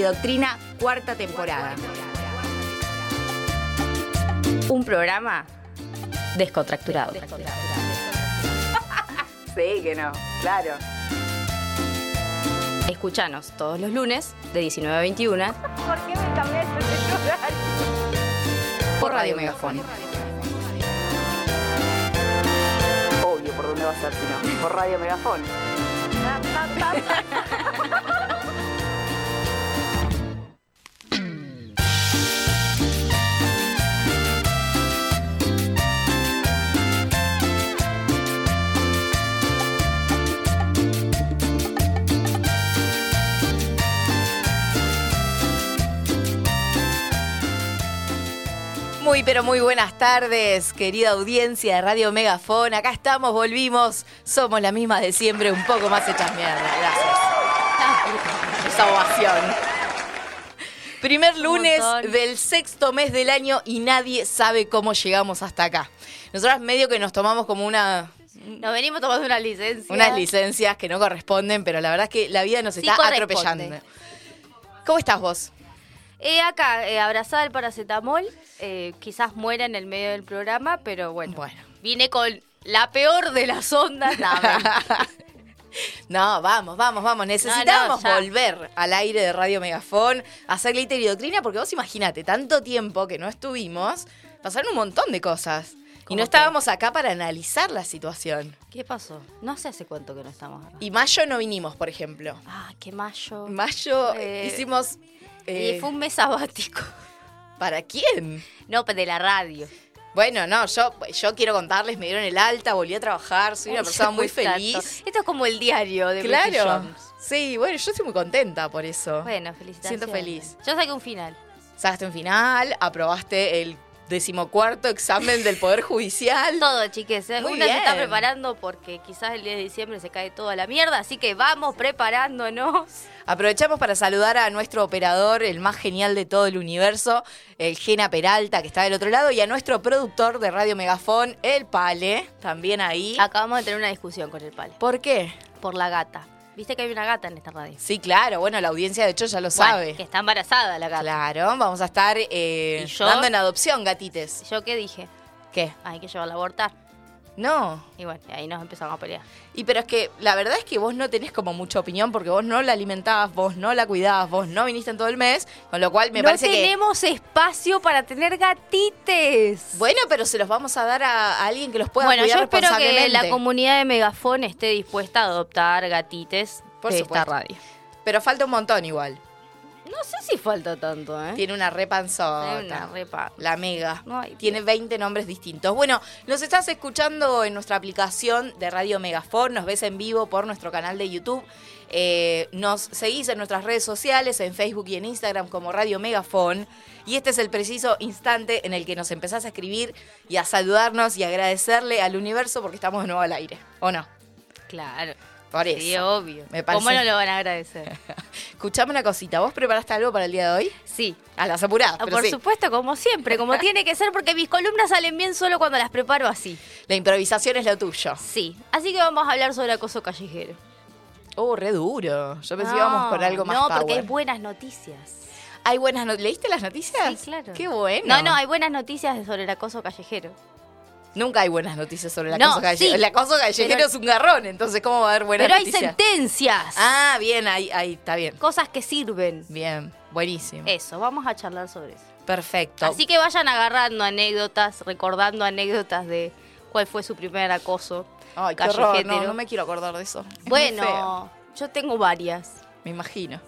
y Doctrina, cuarta temporada. Un programa descontracturado. Sí, que no, claro. Escuchanos todos los lunes de 19 a 21 ¿Por qué me cambiaste de horario? por Radio Megafón. Obvio, ¿por dónde va a ser si no? Por Radio Megafón. Muy, pero muy buenas tardes, querida audiencia de Radio Megafón. Acá estamos, volvimos. Somos la misma de siempre, un poco más hechas mierda. Gracias. Esa ovación. Primer lunes del sexto mes del año y nadie sabe cómo llegamos hasta acá. Nosotras medio que nos tomamos como una, Nos venimos tomando una licencia. unas licencias que no corresponden, pero la verdad es que la vida nos Sí está atropellando. ¿Cómo estás vos? Eh, acá, eh, abrazada al paracetamol. eh, quizás muera en el medio del programa, pero bueno. Bueno. Vine con la peor de las ondas. Nada, No, vamos, vamos, vamos. Necesitamos volver al aire de Radio Megafón, a hacer glitter y doctrina, porque vos imagínate, tanto tiempo que no estuvimos, pasaron un montón de cosas. Y ¿Cómo no qué? estábamos acá para analizar la situación. ¿Qué pasó? No sé hace cuánto que no estamos acá. Y mayo no vinimos, por ejemplo. Ah, qué mayo. Mayo Eh, hicimos... eh, Y fue un mes sabático. ¿Para quién? No, de la radio. Bueno, no, yo, yo quiero contarles, me dieron el alta, volví a trabajar, soy una persona muy tanto. feliz. Esto es como el diario de Claro. Sí, bueno, yo estoy muy contenta por eso. Bueno, felicitaciones. Siento feliz. Yo saqué un final. Sacaste un final, aprobaste el decimocuarto examen del Poder Judicial. Todo, chiques. ¿eh? Muy Una se está preparando porque quizás el 10 de diciembre se cae toda la mierda, así que vamos preparándonos. Aprovechamos para saludar a nuestro operador, el más genial de todo el universo, el Gena Peralta, que está del otro lado, y a nuestro productor de Radio Megafón, el Pale, también ahí. Acabamos de tener una discusión con el pale. ¿Por qué? Por la gata. Viste que hay una gata en esta radio. Sí, claro, bueno, la audiencia de hecho ya lo Bueno, sabe. que está embarazada la gata. Claro, vamos a estar eh, dando en adopción gatites. ¿Yo qué dije? ¿Qué? Hay que llevarla a abortar. No. Y bueno, ahí nos empezamos a pelear. Y pero es que la verdad es que vos no tenés como mucha opinión porque vos no la alimentabas, vos no la cuidabas, vos no viniste en todo el mes, con lo cual me no parece que... tenemos espacio para tener gatites. Bueno, pero se los vamos a dar a, a alguien que los pueda Bueno, cuidar yo espero que la comunidad de Megafón esté dispuesta a adoptar gatites Por de esta radio. Pero falta un montón igual. No sé si falta tanto, ¿eh? Tiene una repanzota. Hay una repa. La mega. Ay, Tiene 20 nombres distintos. Bueno, nos estás escuchando en nuestra aplicación de Radio Megafon, nos ves en vivo por nuestro canal de YouTube. Eh, nos seguís en nuestras redes sociales, en Facebook y en Instagram como Radio Megafon. Y este es el preciso instante en el que nos empezás a escribir y a saludarnos y agradecerle al universo porque estamos de nuevo al aire. ¿O no? Claro. Por eso. Sí, obvio. Me parece- ¿Cómo no lo van a agradecer? Escuchame una cosita, ¿vos preparaste algo para el día de hoy? Sí. A las apuradas, Ah, pero Por sí. supuesto, como siempre, como tiene que ser, porque mis columnas salen bien solo cuando las preparo así. La improvisación es lo tuyo. Sí. Así que vamos a hablar sobre acoso callejero. Oh, re duro. Yo pensé que íbamos con algo más No, porque hay buenas noticias. Hay buenas noticias. ¿Leíste las noticias? Sí, claro. Qué bueno. No, no, hay buenas noticias sobre el acoso callejero. Nunca hay buenas noticias sobre el No, callejero. sí. El acoso callejero Pero- es un garrón, entonces ¿cómo va a haber buenas Pero hay noticias? sentencias. Ah, bien, ahí, ahí, está bien. Cosas que sirven. Bien, buenísimo. Eso, vamos a charlar sobre eso. Perfecto. Así que vayan agarrando anécdotas, recordando anécdotas de cuál fue su primer acoso Ay, qué horror. No, no me quiero acordar de eso. Es Bueno, yo tengo varias. me imagino.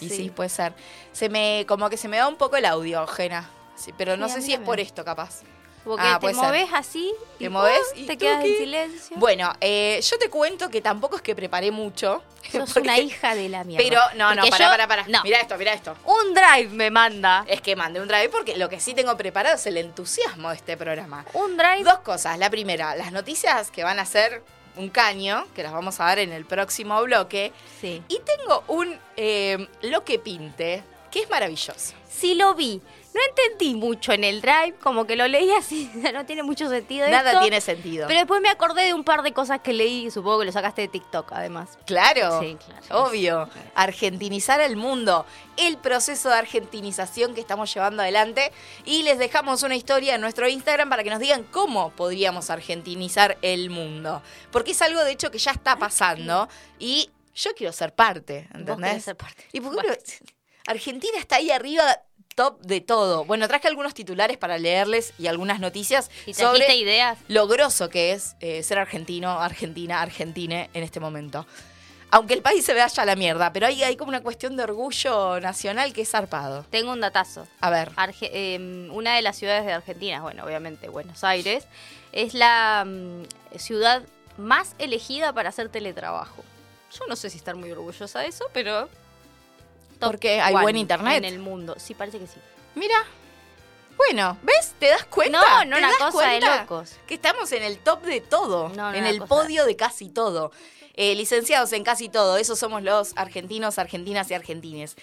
Y sí. Sí. puede ser. Se me, como que se me da un poco el audio, Jena. Sí, pero no Sí, sé si es por esto, capaz. Porque Ah, te ser. moves así, Te y moves ¡pum! y te quedas en silencio. Bueno, eh, yo te cuento que tampoco es que preparé mucho. Sos porque- una hija de la mierda. Pero, no, no, pará, yo- pará, pará. No. Esto, mira esto. Un drive me manda. Es que mandé un drive porque lo que sí tengo preparado es el entusiasmo de este programa. Un drive. Dos cosas. La primera, las noticias que van a ser un caño, que las vamos a dar en el próximo bloque. Sí. Y tengo un eh, lo que pinte, que es maravilloso. Sí lo vi. No entendí mucho en el drive, como que lo leí así, no tiene mucho sentido. Nada esto, tiene sentido. Pero después me acordé de un par de cosas que leí supongo que lo sacaste de TikTok, además. Claro, Sí, claro. obvio. Argentinizar el mundo, el proceso de argentinización que estamos llevando adelante. Y les dejamos una historia en nuestro Instagram para que nos digan cómo podríamos argentinizar el mundo. Porque es algo, de hecho, que ya está pasando y yo quiero ser parte, ¿entendés? ser parte. Y por ejemplo, Argentina está ahí arriba, top de todo. Bueno, traje algunos titulares para leerles y algunas noticias ¿Y sobre ideas? lo grosso que es eh, ser argentino, argentina, argentine en este momento. Aunque el país se vaya a la mierda, pero hay, hay como una cuestión de orgullo nacional que es zarpado. Tengo un datazo. A ver, Arge- eh, una de las ciudades de Argentina, bueno, obviamente Buenos Aires, es la mm, ciudad más elegida para hacer teletrabajo. Yo no sé si estar muy orgullosa de eso, pero... Porque hay buen internet. En el mundo, sí, parece que sí. mira. Bueno, ¿ves? ¿Te das cuenta? No, no ¿Te una das cosa de locos. Que estamos en el top de todo, No, no, en el podio de casi todo. Eh, licenciados en casi todo, esos somos los argentinos, argentinas y argentines.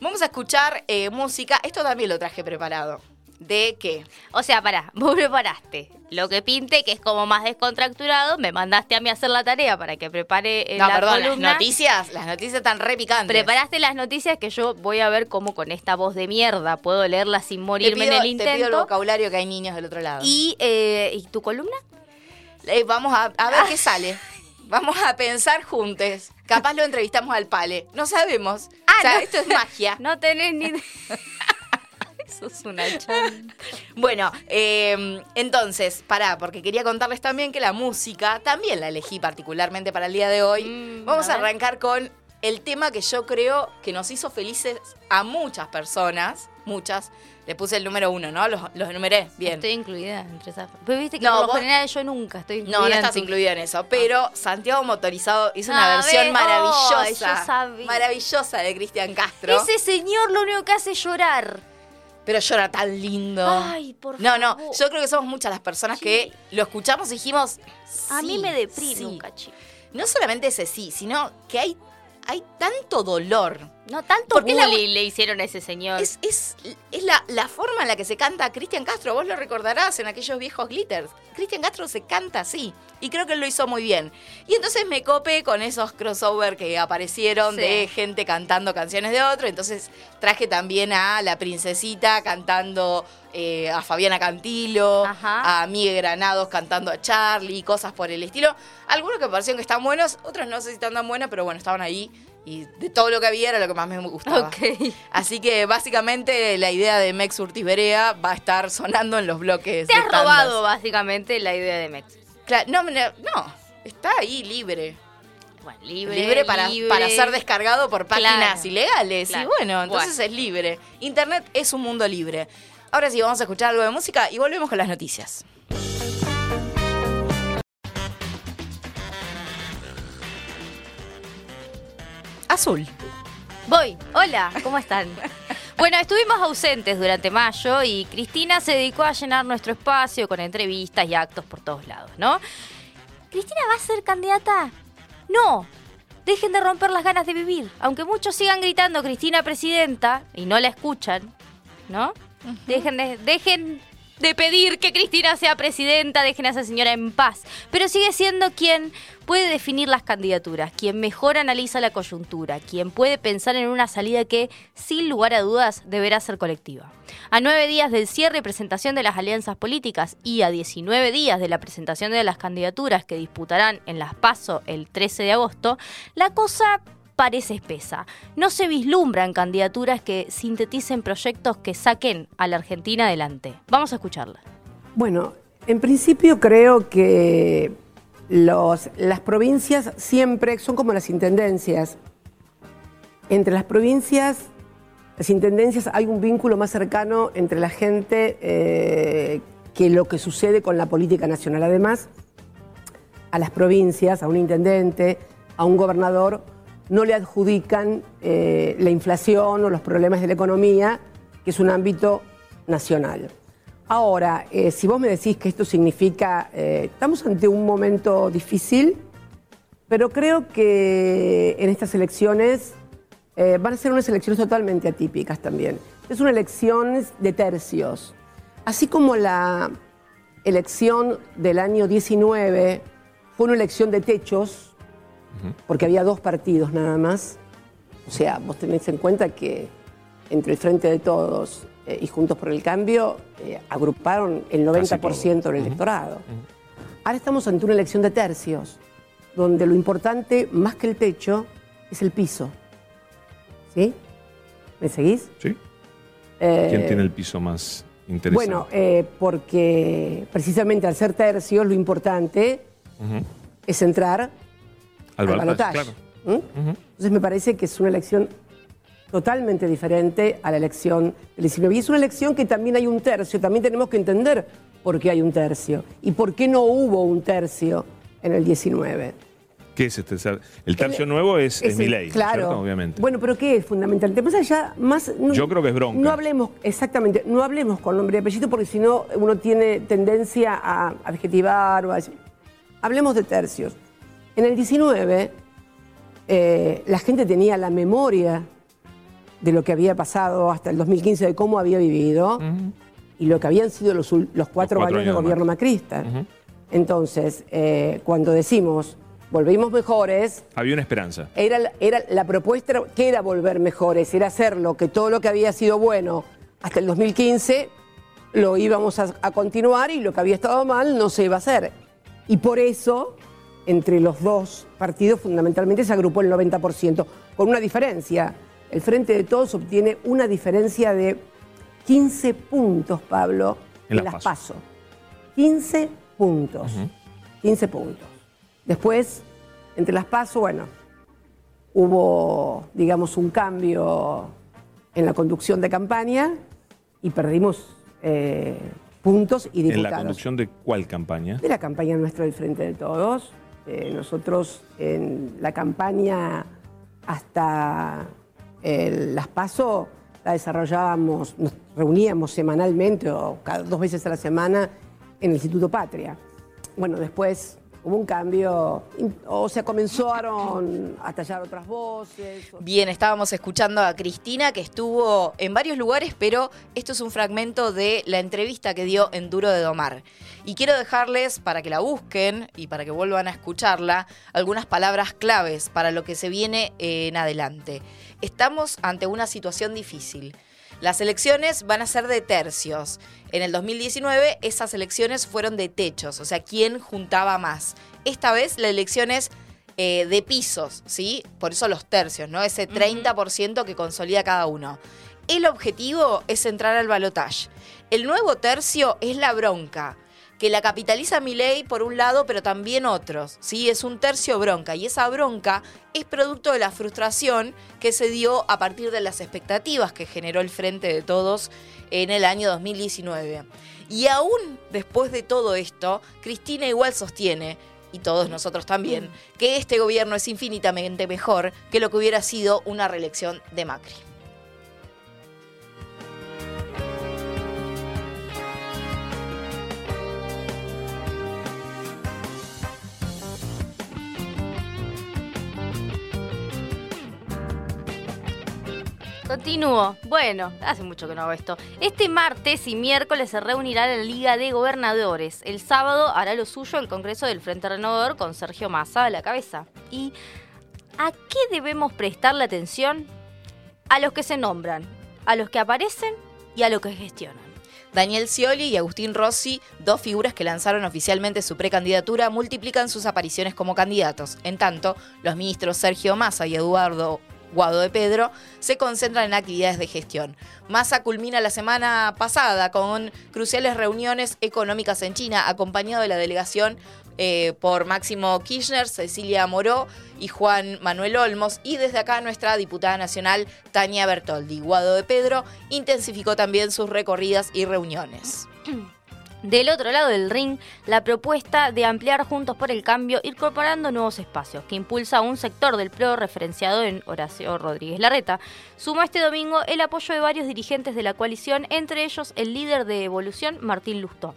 Vamos a escuchar eh, música, esto también lo traje preparado. ¿De qué? O sea, pará, vos preparaste lo que pinte, que es como más descontracturado, me mandaste a mí a hacer la tarea para que prepare eh, No, la perdón, las columna. noticias, las noticias están re picantes. Preparaste las noticias que yo voy a ver cómo con esta voz de mierda puedo leerlas sin morirme pido, en el te pido el intento. vocabulario que hay niños del otro lado. Y, eh, ¿Y tu columna? Eh, vamos a, a ver qué sale. Vamos a pensar juntos. Capaz lo entrevistamos al Pale. No sabemos. Ah, o sea, no. esto es magia. No tenés ni Eso es una chan. Bueno, eh, entonces, pará, porque quería contarles también que la música también la elegí particularmente para el día de hoy. Mm, Vamos a arrancar con el tema que yo creo que nos hizo felices a muchas personas. Muchas. Le puse el número uno, ¿no? Los, los enumeré. Bien. Estoy incluida entre esas. Pero viste que No, por lo vos- general yo nunca estoy incluida. No, no en estás tu- incluida en eso. Pero Santiago Motorizado hizo una Ah, versión ves, maravillosa. sabía. Maravillosa de Cristian Castro. Ese señor lo único que hace es llorar. Pero llora tan lindo. Ay, por no, no, favor. yo creo que somos muchas las personas que lo escuchamos y dijimos. A mí me deprime sí. un cachito. No solamente ese sí, sino que hay, hay tanto dolor. No tanto la- bullying le hicieron a ese señor. Es, es, es la, la forma en la que se canta Cristian Castro. Vos lo recordarás en aquellos viejos glitters. Cristian Castro se canta así. Y creo que él lo hizo muy bien. Y entonces me copé con esos crossover que aparecieron Sí. de gente cantando canciones de otro. Entonces traje también a la princesita cantando eh, a Fabiana Cantilo, Ajá. a Miguel Granados cantando a Charlie, cosas por el estilo. Algunos que parecieron que están buenos, otros no sé si están tan buenos, pero bueno, estaban ahí. Y de todo lo que había era lo que más me gustaba. Así que básicamente la idea de Mex Berea va a estar sonando en los bloques. Te has robado básicamente la idea de Mex. Cla- no, no, está ahí libre. Bueno, libre, Libre, para, libre. para ser descargado por páginas Claro. ilegales. Claro. Y bueno, entonces es libre. Internet es un mundo libre. Ahora sí, vamos a escuchar algo de música y volvemos con las noticias. Azul. Voy. Hola, ¿cómo están? Bueno, estuvimos ausentes durante mayo y Cristina se dedicó a llenar nuestro espacio con entrevistas y actos por todos lados, ¿no? ¿Cristina va a ser candidata? No. Dejen de romper las ganas de vivir. Aunque muchos sigan gritando Cristina presidenta y no la escuchan, ¿no? Dejen de, dejen de pedir que Cristina sea presidenta, dejen a esa señora en paz. Pero sigue siendo quien puede definir las candidaturas, quien mejor analiza la coyuntura, quien puede pensar en una salida que, sin lugar a dudas, deberá ser colectiva. A nueve días del cierre y presentación de las alianzas políticas y a 19 días de la presentación de las candidaturas que disputarán en las PASO el 13 de agosto, la cosa parece espesa. No se vislumbran candidaturas que sinteticen proyectos que saquen a la Argentina adelante. Vamos a escucharla. Bueno, en principio creo que los- las provincias siempre son como las intendencias. Entre las provincias, las intendencias hay un vínculo más cercano entre la gente eh, que lo que sucede con la política nacional. Además, a las provincias, a un intendente, a un gobernador, no le adjudican eh, la inflación o los problemas de la economía, que es un ámbito nacional. Ahora, eh, si vos me decís que esto significa, eh, estamos ante un momento difícil, pero creo que en estas elecciones van a ser unas elecciones totalmente atípicas también. Es una elección de tercios. Así como la elección del año 19 fue una elección de techos, porque había dos partidos nada más. O sea, vos tenés en cuenta que entre el Frente de Todos eh, y Juntos por el Cambio eh, agruparon el 90% del electorado. Ahora estamos ante una elección de tercios, donde lo importante, más que el techo, es el piso. ¿Sí? ¿Me seguís? Sí. Eh, ¿Quién tiene el piso más interesante? Bueno, porque precisamente al ser tercios, lo importante es entrar Al al balotaje, claro. ¿Mm? Entonces me parece que es una elección totalmente diferente a la elección del 19. Y es una elección que también hay un tercio, también tenemos que entender por qué hay un tercio y por qué no hubo un tercio en el 19. ¿Qué es este? ser- El tercio El- nuevo es, es mi ley, claro. Obviamente. Bueno, pero ¿qué es fundamental? Más allá, más. no- Yo creo que es bronca. No hablemos, exactamente, no hablemos con nombre y apellido porque si no uno tiene tendencia a adjetivar o a Hablemos de tercios. En el 19, eh, la gente tenía la memoria de lo que había pasado hasta el 2015, de cómo había vivido y lo que habían sido los, cuatro, cuatro años años de gobierno macrista. Entonces, eh, cuando decimos volvimos mejores, Había una esperanza. era, la- era la propuesta que era volver mejores, era hacerlo, que todo lo que había sido bueno hasta el 2015 lo íbamos a, a continuar y lo que había estado mal no se iba a hacer. Y por eso, entre los dos partidos, fundamentalmente se agrupó el 90%, con una diferencia. El Frente de Todos obtiene una diferencia de 15 puntos, Pablo, En en, las las PASO. PASO. 15 puntos. 15 puntos. Después, entre las PASO, bueno, hubo, digamos, un cambio en la conducción de campaña y perdimos eh, puntos y ¿En diputados. la conducción de cuál campaña? De la campaña nuestra del Frente de Todos. Eh, nosotros en la campaña hasta el- las PASO la desarrollábamos, nos reuníamos semanalmente o cada dos veces a la semana en el Instituto Patria. Bueno, después hubo un cambio, o sea, comenzaron a tallar otras voces. Bien, estábamos escuchando a Cristina que estuvo en varios lugares, pero esto es un fragmento de la entrevista que dio en Duro de Domar. Y quiero dejarles, para que la busquen y para que vuelvan a escucharla, algunas palabras claves para lo que se viene en adelante. Estamos ante una situación difícil. Las elecciones van a ser de tercios. En el 2019 esas elecciones fueron de techos, o sea, quién juntaba más. Esta vez la elección es eh, de pisos, ¿sí? Por eso los tercios, ¿no? Ese 30% que consolida cada uno. El objetivo es entrar al balotaje. El nuevo tercio es la bronca, que la capitaliza Milei por un lado, pero también otros, ¿sí? Es un tercio bronca y esa bronca es producto de la frustración que se dio a partir de las expectativas que generó el Frente de Todos en el año 2019. Y aún después de todo esto, Cristina igual sostiene y todos nosotros también, que este gobierno es infinitamente mejor que lo que hubiera sido una reelección de Macri. Continúo. Bueno, hace mucho que no hago esto. Este martes y miércoles se reunirá la Liga de Gobernadores. El sábado hará lo suyo el Congreso del Frente Renovador con Sergio Massa a la cabeza. ¿Y a qué debemos prestarle atención? A los que se nombran, a los que aparecen y a los que gestionan. Daniel Scioli y Agustín Rossi, dos figuras que lanzaron oficialmente su precandidatura, multiplican sus apariciones como candidatos. En tanto, los ministros Sergio Massa y Eduardo Guado de Pedro se concentran en actividades de gestión. Massa culmina la semana pasada con cruciales reuniones económicas en China, acompañado de la delegación eh, por Máximo Kirchner, Cecilia Moró y Juan Manuel Olmos. Y desde acá nuestra diputada nacional, Tania Bertoldi. Guado de Pedro intensificó también sus recorridas y reuniones. Del otro lado del ring, la propuesta de ampliar Juntos por el Cambio incorporando nuevos espacios que impulsa un sector del PRO referenciado en Horacio Rodríguez Larreta. Sumó este domingo el apoyo de varios dirigentes de la coalición, entre ellos el líder de Evolución, Martín Lustó.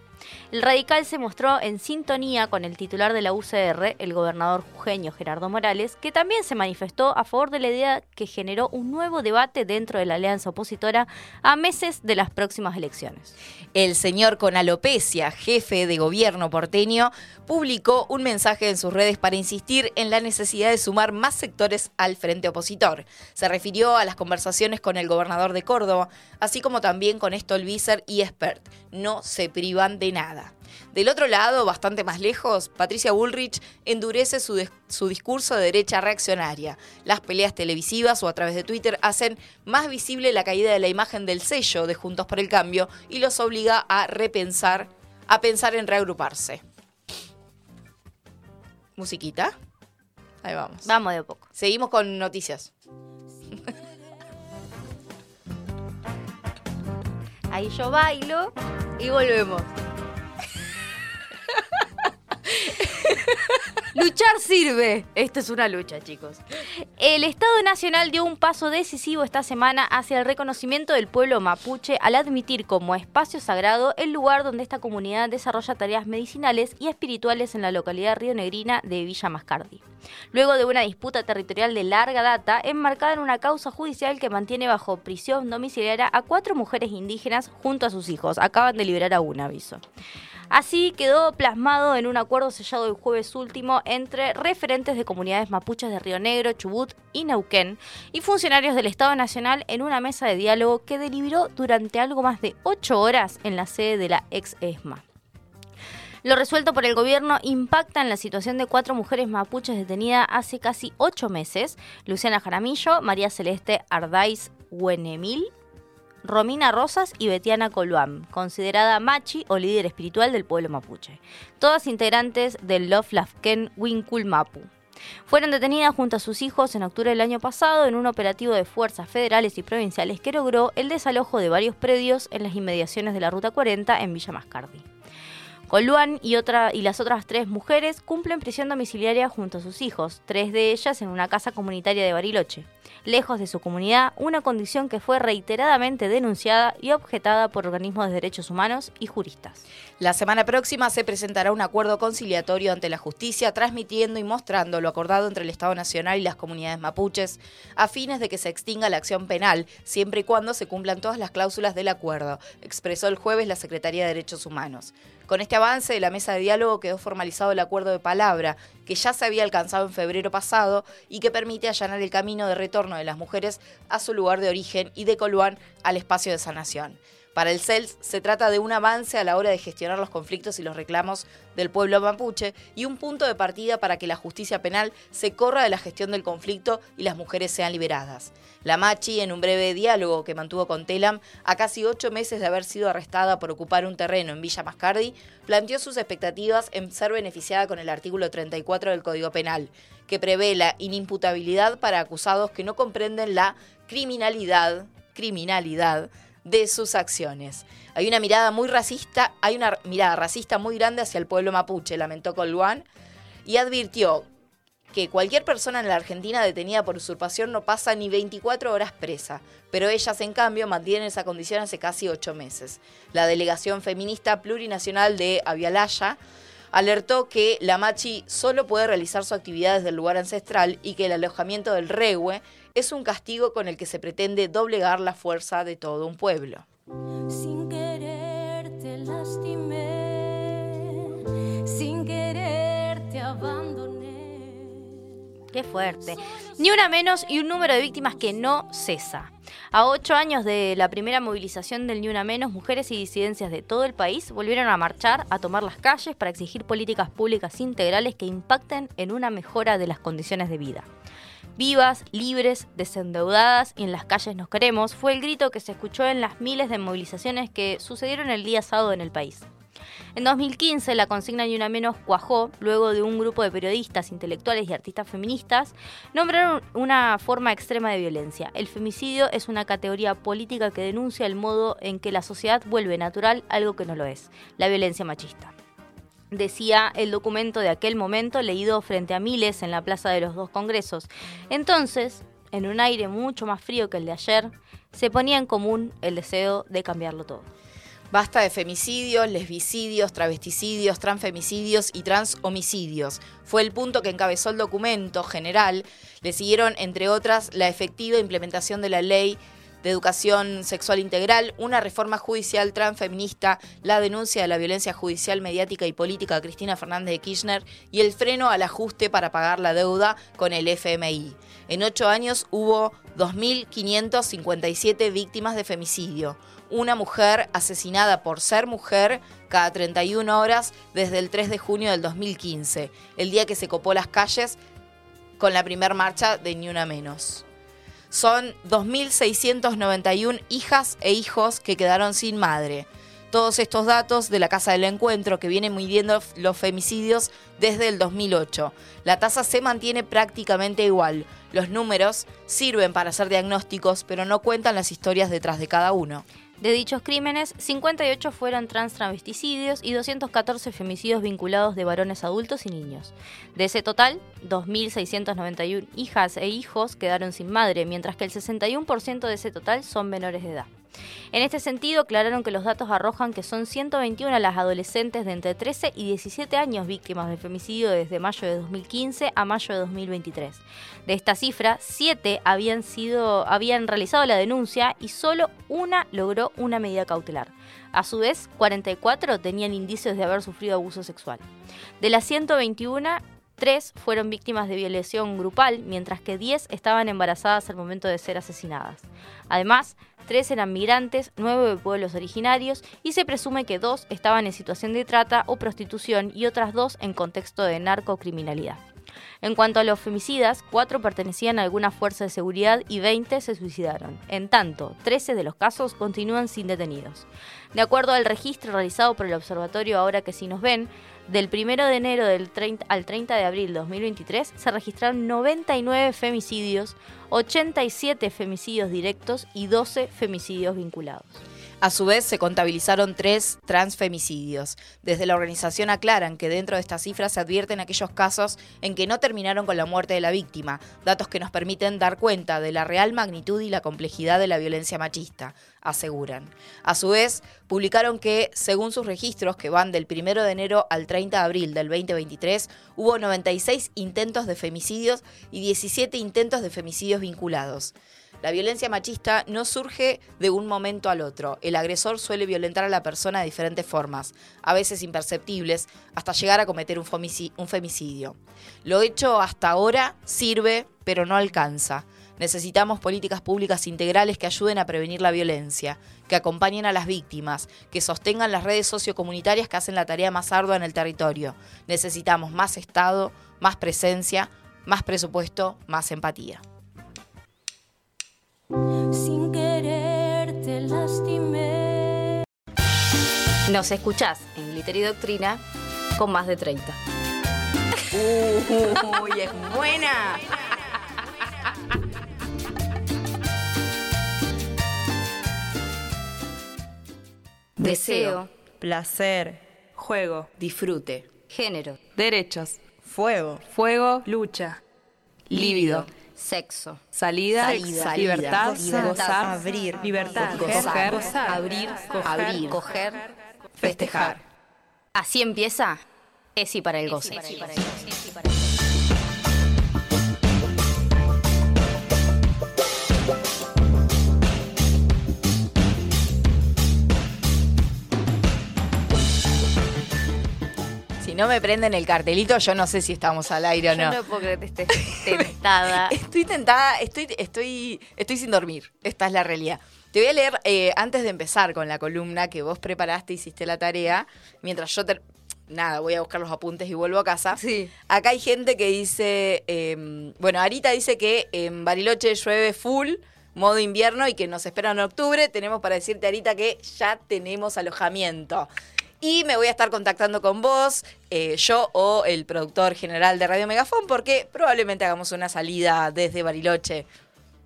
El radical se mostró en sintonía con el titular de la UCR, el gobernador jujeño Gerardo Morales, que también se manifestó a favor de la idea que generó un nuevo debate dentro de la alianza opositora a meses de las próximas elecciones. El señor con alopecia, jefe de gobierno porteño, publicó un mensaje en sus redes para insistir en la necesidad de sumar más sectores al frente opositor. Se refirió a las conversaciones con el gobernador de Córdoba, así como también con Stolbizer y Espert. No se privan de nada. Del otro lado, bastante más lejos, Patricia Bullrich endurece su, su, discurso de derecha reaccionaria. Las peleas televisivas o a través de Twitter hacen más visible la caída de la imagen del sello de Juntos por el Cambio y los obliga a repensar, a pensar en reagruparse. Musiquita. Ahí vamos. Vamos de a poco. Seguimos con noticias. Ahí yo bailo y volvemos. Luchar sirve. Esto es una lucha, chicos. El Estado Nacional dio un paso decisivo esta semana hacia el reconocimiento del pueblo mapuche al admitir como espacio sagrado el lugar donde esta comunidad desarrolla tareas medicinales y espirituales en la localidad rionegrina de Villa Mascardi. Luego de una disputa territorial de larga data, enmarcada en una causa judicial que mantiene bajo prisión domiciliaria a cuatro mujeres indígenas junto a sus hijos. Acaban de liberar a un aviso. Así quedó plasmado en un acuerdo sellado el jueves último entre referentes de comunidades mapuches de Río Negro, Chubut y Neuquén y funcionarios del Estado Nacional en una mesa de diálogo que deliberó durante algo más de ocho horas en la sede de la ex ESMA. Lo resuelto por el gobierno impacta en la situación de cuatro mujeres mapuches detenidas hace casi ocho meses, Luciana Jaramillo, María Celeste Ardaiz Huenemil Romina Rosas y Betiana Coluam, considerada machi o líder espiritual del pueblo mapuche, todas integrantes del Love Lafken Winkul Mapu. Fueron detenidas junto a sus hijos en octubre del año pasado en un operativo de fuerzas federales y provinciales que logró el desalojo de varios predios en las inmediaciones de la Ruta 40 en Villa Mascardi. Otra, y las otras tres mujeres cumplen prisión domiciliaria junto a sus hijos, tres de ellas en una casa comunitaria de Bariloche lejos de su comunidad, una condición que fue reiteradamente denunciada y objetada por organismos de derechos humanos y juristas. La semana próxima se presentará un acuerdo conciliatorio ante la justicia, transmitiendo y mostrando lo acordado entre el Estado Nacional y las comunidades mapuches, a fines de que se extinga la acción penal, siempre y cuando se cumplan todas las cláusulas del acuerdo, expresó el jueves la Secretaría de Derechos Humanos. Con este avance de la mesa de diálogo quedó formalizado el acuerdo de palabra, que ya se había alcanzado en febrero pasado y que permite allanar el camino de retorno de las mujeres a su lugar de origen y de Coluán al espacio de sanación. Para el CELS se trata de un avance a la hora de gestionar los conflictos y los reclamos del pueblo mapuche y un punto de partida para que la justicia penal se corra de la gestión del conflicto y las mujeres sean liberadas. La Machi, en un breve diálogo que mantuvo con Telam, a casi ocho meses de haber sido arrestada por ocupar un terreno en Villa Mascardi, planteó sus expectativas en ser beneficiada con el artículo 34 del Código Penal, que prevé la inimputabilidad para acusados que no comprenden la criminalidad, criminalidad de sus acciones. Hay una mirada muy racista, hay una mirada racista muy grande hacia el pueblo mapuche, lamentó Colluán, y advirtió que cualquier persona en la Argentina detenida por usurpación no pasa ni 24 horas presa, pero ellas en cambio mantienen esa condición hace casi ocho meses. La delegación feminista plurinacional de Avialaya alertó que la Machi solo puede realizar su actividad desde el lugar ancestral y que el alojamiento del Regue es un castigo con el que se pretende doblegar la fuerza de todo un pueblo. Sin querer te lastimé, sin querer te abandoné. Qué fuerte. Ni una menos y un número de víctimas que no cesa. A ocho años de la primera movilización del Ni Una Menos, mujeres y disidencias de todo el país volvieron a marchar, a tomar las calles para exigir políticas públicas integrales que impacten en una mejora de las condiciones de vida. Vivas, libres, desendeudadas y en las calles nos queremos fue el grito que se escuchó en las miles de movilizaciones que sucedieron el día sábado en el país. En 2015, la consigna Ni Una Menos cuajó luego de un grupo de periodistas, intelectuales y artistas feministas nombraron una forma extrema de violencia. El femicidio es una categoría política que denuncia el modo en que la sociedad vuelve natural algo que no lo es, la violencia machista decía el documento de aquel momento leído frente a miles en la Plaza de los Dos Congresos. Entonces, en un aire mucho más frío que el de ayer, se ponía en común el deseo de cambiarlo todo. Basta de femicidios, lesbicidios, travesticidios, transfemicidios y transhomicidios. Fue el punto que encabezó el documento general. Le siguieron, entre otras, la efectiva implementación de la ley de educación sexual integral, una reforma judicial transfeminista, la denuncia de la violencia judicial, mediática y política de Cristina Fernández de Kirchner y el freno al ajuste para pagar la deuda con el FMI. En ocho años hubo 2.557 víctimas de femicidio una mujer asesinada por ser mujer cada 31 horas desde el 3 de junio del 2015, el día que se copó las calles con la primer marcha de Ni Una Menos. Son 2.691 hijas e hijos que quedaron sin madre. Todos estos datos de la Casa del Encuentro que viene midiendo los femicidios desde el 2008. La tasa se mantiene prácticamente igual. Los números sirven para hacer diagnósticos, pero no cuentan las historias detrás de cada uno. De dichos crímenes, 58 fueron trans travesticidios y 214 femicidios vinculados de varones adultos y niños. De ese total, 2.691 hijas e hijos quedaron sin madre, mientras que el 61% de ese total son menores de edad. En este sentido, aclararon que los datos arrojan que son 121 las adolescentes de entre 13 y 17 años víctimas de femicidio desde mayo de 2015 a mayo de 2023. De esta cifra, 7 habían, sido, habían realizado la denuncia y solo una logró una medida cautelar. A su vez, 44 tenían indicios de haber sufrido abuso sexual. De las 121, Tres fueron víctimas de violación grupal, mientras que 10 estaban embarazadas al momento de ser asesinadas. Además, tres eran migrantes, nueve de pueblos originarios y se presume que dos estaban en situación de trata o prostitución y otras dos en contexto de narcocriminalidad. En cuanto a los femicidas, cuatro pertenecían a alguna fuerza de seguridad y 20 se suicidaron. En tanto, 13 de los casos continúan sin detenidos. De acuerdo al registro realizado por el observatorio Ahora que si nos ven, del 1 de enero del 30 al 30 de abril de 2023 se registraron 99 femicidios, 87 femicidios directos y 12 femicidios vinculados. A su vez, se contabilizaron tres transfemicidios. Desde la organización aclaran que dentro de estas cifras se advierten aquellos casos en que no terminaron con la muerte de la víctima, datos que nos permiten dar cuenta de la real magnitud y la complejidad de la violencia machista, aseguran. A su vez, publicaron que, según sus registros, que van del 1 de enero al 30 de abril del 2023, hubo 96 intentos de femicidios y 17 intentos de femicidios vinculados. La violencia machista no surge de un momento al otro. El agresor suele violentar a la persona de diferentes formas, a veces imperceptibles, hasta llegar a cometer un, femicidio. Lo hecho hasta ahora sirve, pero no alcanza. Necesitamos políticas públicas integrales que ayuden a prevenir la violencia, que acompañen a las víctimas, que sostengan las redes sociocomunitarias que hacen la tarea más ardua en el territorio. Necesitamos más Estado, más presencia, más presupuesto, más empatía. Te lastimé. Nos escuchás en Glitter y Doctrina con más de 30. Uy, es buena. Deseo, placer, juego, Disfrute. género, derechos, fuego, fuego, lucha, líbido, sexo, salida, Salida, libertad, salida, gozar, abrir, libertad, Gozar, coger, abrir, abrir, coger, festejar. Así empieza Esi para el goce. No me prenden el cartelito, yo no sé si estamos al aire o Yo no. no puedo creer que estés tentada. Estoy tentada, estoy, estoy, estoy sin dormir. Esta es la realidad. Te voy a leer eh, antes de empezar con la columna que vos preparaste, hiciste la tarea, mientras yo te, nada, voy a buscar los apuntes y vuelvo a casa. Sí. Acá hay gente que dice, eh, bueno, Arita dice que en Bariloche llueve full, modo invierno y que nos esperan en octubre. Tenemos para decirte, Arita, que ya tenemos alojamiento. Y me voy a estar contactando con vos, eh, yo o el productor general de Radio Megafón, porque probablemente hagamos una salida desde Bariloche,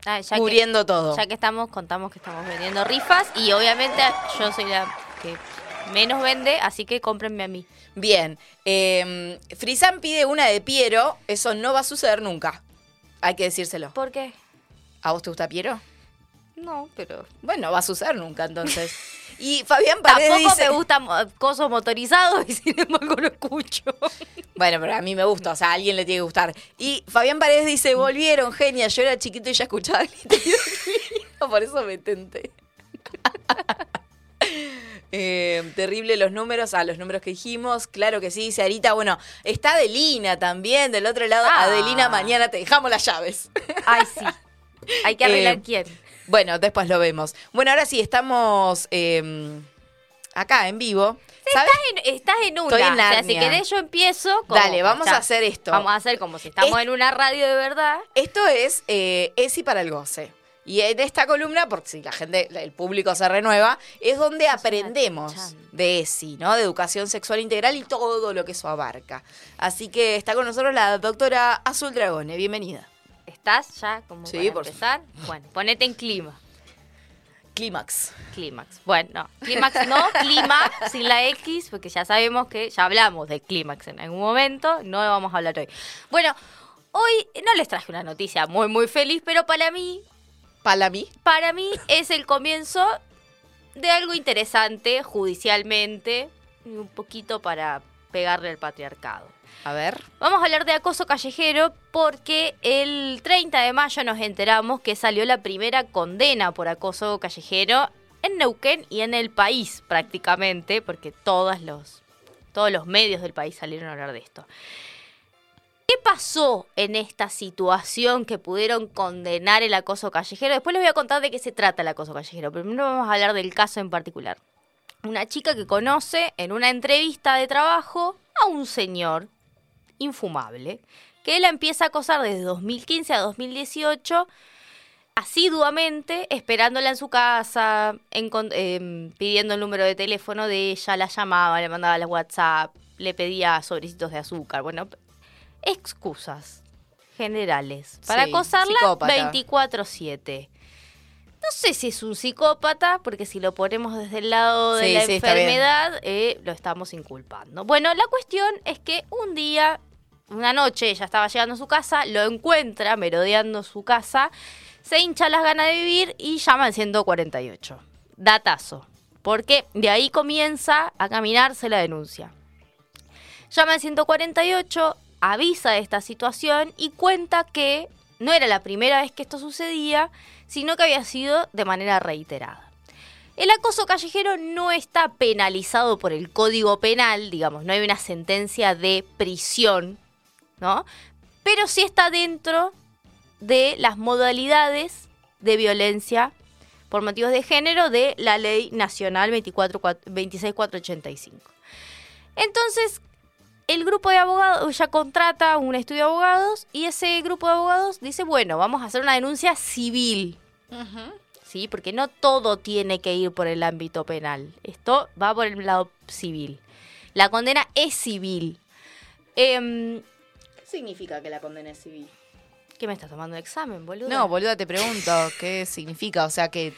Ah, ya que- cubriendo todo. Ya que estamos, contamos que estamos vendiendo rifas y obviamente yo soy la que menos vende, así que cómprenme a mí. Bien, eh, Frisan pide una de Piero, eso no va a suceder nunca. Hay que decírselo. ¿Por qué? ¿A vos te gusta Piero? No, pero... Bueno, va a suceder nunca entonces. Y Fabián Paredes Tampoco dice... me gustan cosas motorizados y sin embargo lo escucho. Bueno, pero a mí me gusta, o sea, a alguien le tiene que gustar. Y Fabián Paredes dice, volvieron, genia, yo era chiquito y ya escuchaba el por eso me tenté. Eh, terrible los números, ah, los números que dijimos, claro que sí, dice Arita, bueno, está Adelina también, del otro lado, Ah. Adelina, mañana te dejamos las llaves. Ay, sí. Hay que arreglar Eh, quién. Bueno, después lo vemos. Bueno, ahora sí, estamos eh, acá en vivo. ¿Sabes? Estás en, estás en una. Estoy en o sea, si querés yo empiezo. como- Dale, vamos a hacer esto. Vamos a hacer como si estamos Es- en una radio de verdad. Esto es eh, ESI para el goce. Y en esta columna, porque si la gente, el público se renueva, es donde aprendemos de ESI, ¿no? De educación sexual integral y todo lo que eso abarca. Así que está con nosotros la doctora Azul Dragone. Bienvenida. ¿Estás ya como Sí, para por empezar? Bueno, ponete en clima. Clímax. Clímax. Bueno, no. Clímax no, clima sin la X, porque ya sabemos que ya hablamos de clímax en algún momento, no vamos a hablar hoy. Bueno, hoy no les traje una noticia muy, muy feliz, pero para mí, Para mí. para mí es el comienzo de algo interesante judicialmente y un poquito para pegarle al patriarcado. A ver. Vamos a hablar de acoso callejero porque el 30 de mayo nos enteramos que salió la primera condena por acoso callejero en Neuquén y en el país prácticamente, porque todos los, todos los medios del país salieron a hablar de esto. ¿Qué pasó en esta situación que pudieron condenar el acoso callejero? Después les voy a contar de qué se trata el acoso callejero. Primero vamos a hablar del caso en particular. Una chica que conoce en una entrevista de trabajo a un señor infumable, que la empieza a acosar desde 2015 a 2018 asiduamente, esperándola en su casa, encon- em, pidiendo el número de teléfono de ella, la llamaba, le mandaba la WhatsApp, le pedía sobrecitos de azúcar, bueno, excusas generales para Sí, acosarla psicópata. 24/7. No sé si es un psicópata, porque si lo ponemos desde el lado de Sí, la sí, enfermedad, eh, lo estamos inculpando. Bueno, la cuestión es que un día, una noche, ella estaba llegando a su casa, lo encuentra merodeando su casa, se hincha las ganas de vivir y llama al 148. Datazo. Porque de ahí comienza a caminarse la denuncia. Llama al 148, avisa de esta situación y cuenta que no era la primera vez que esto sucedía, sino que había sido de manera reiterada. El acoso callejero no está penalizado por el Código Penal, digamos, no hay una sentencia de prisión, ¿no? Pero sí está dentro de las modalidades de violencia por motivos de género de la Ley Nacional 24 26485. Entonces, el grupo de abogados ya contrata un estudio de abogados y ese grupo de abogados dice, bueno, vamos a hacer una denuncia civil. ¿Sí? Porque no todo tiene que ir por el ámbito penal. Esto va por el lado civil. La condena es civil. Em, ¿Qué significa que la condena es civil? ¿Qué me estás tomando un examen, boludo? No, boluda, te pregunto, ¿qué significa? O sea, que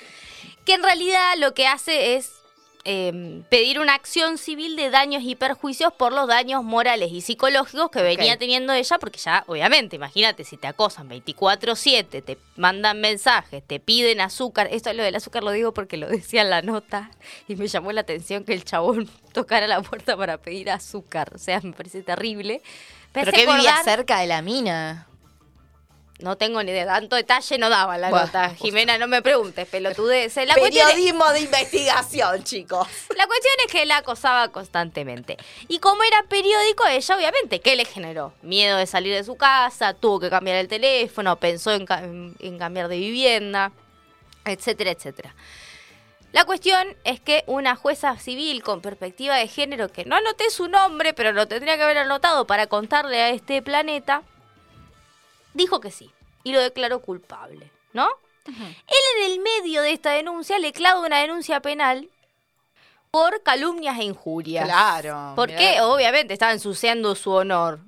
que en realidad lo que hace es eh, pedir una acción civil de daños y perjuicios por los daños morales y psicológicos que venía teniendo ella, porque ya, obviamente, imagínate, si te acosan 24/7, te mandan mensajes, te piden azúcar, esto lo del azúcar lo digo porque lo decía en la nota y me llamó la atención que el chabón tocara la puerta para pedir azúcar, o sea, me parece terrible. ¿Pero qué vivía cerca de la mina? No tengo ni idea, tanto detalle no daba la Bueno, nota. Jimena, no me preguntes, pelotudez. La es- Periodismo de investigación, chicos. La cuestión es que la acosaba constantemente. Y como era periódico, ella obviamente, ¿qué le generó? Miedo de salir de su casa, tuvo que cambiar el teléfono, pensó en- en cambiar de vivienda, etcétera, etcétera. La cuestión es que una jueza civil con perspectiva de género, que no anoté su nombre, pero lo tendría que haber anotado para contarle a este planeta, dijo que sí y lo declaró culpable, ¿no? Él en el medio de esta denuncia le clava una denuncia penal por calumnias e injurias. Claro, Porque mirá. obviamente estaba ensuciando su honor.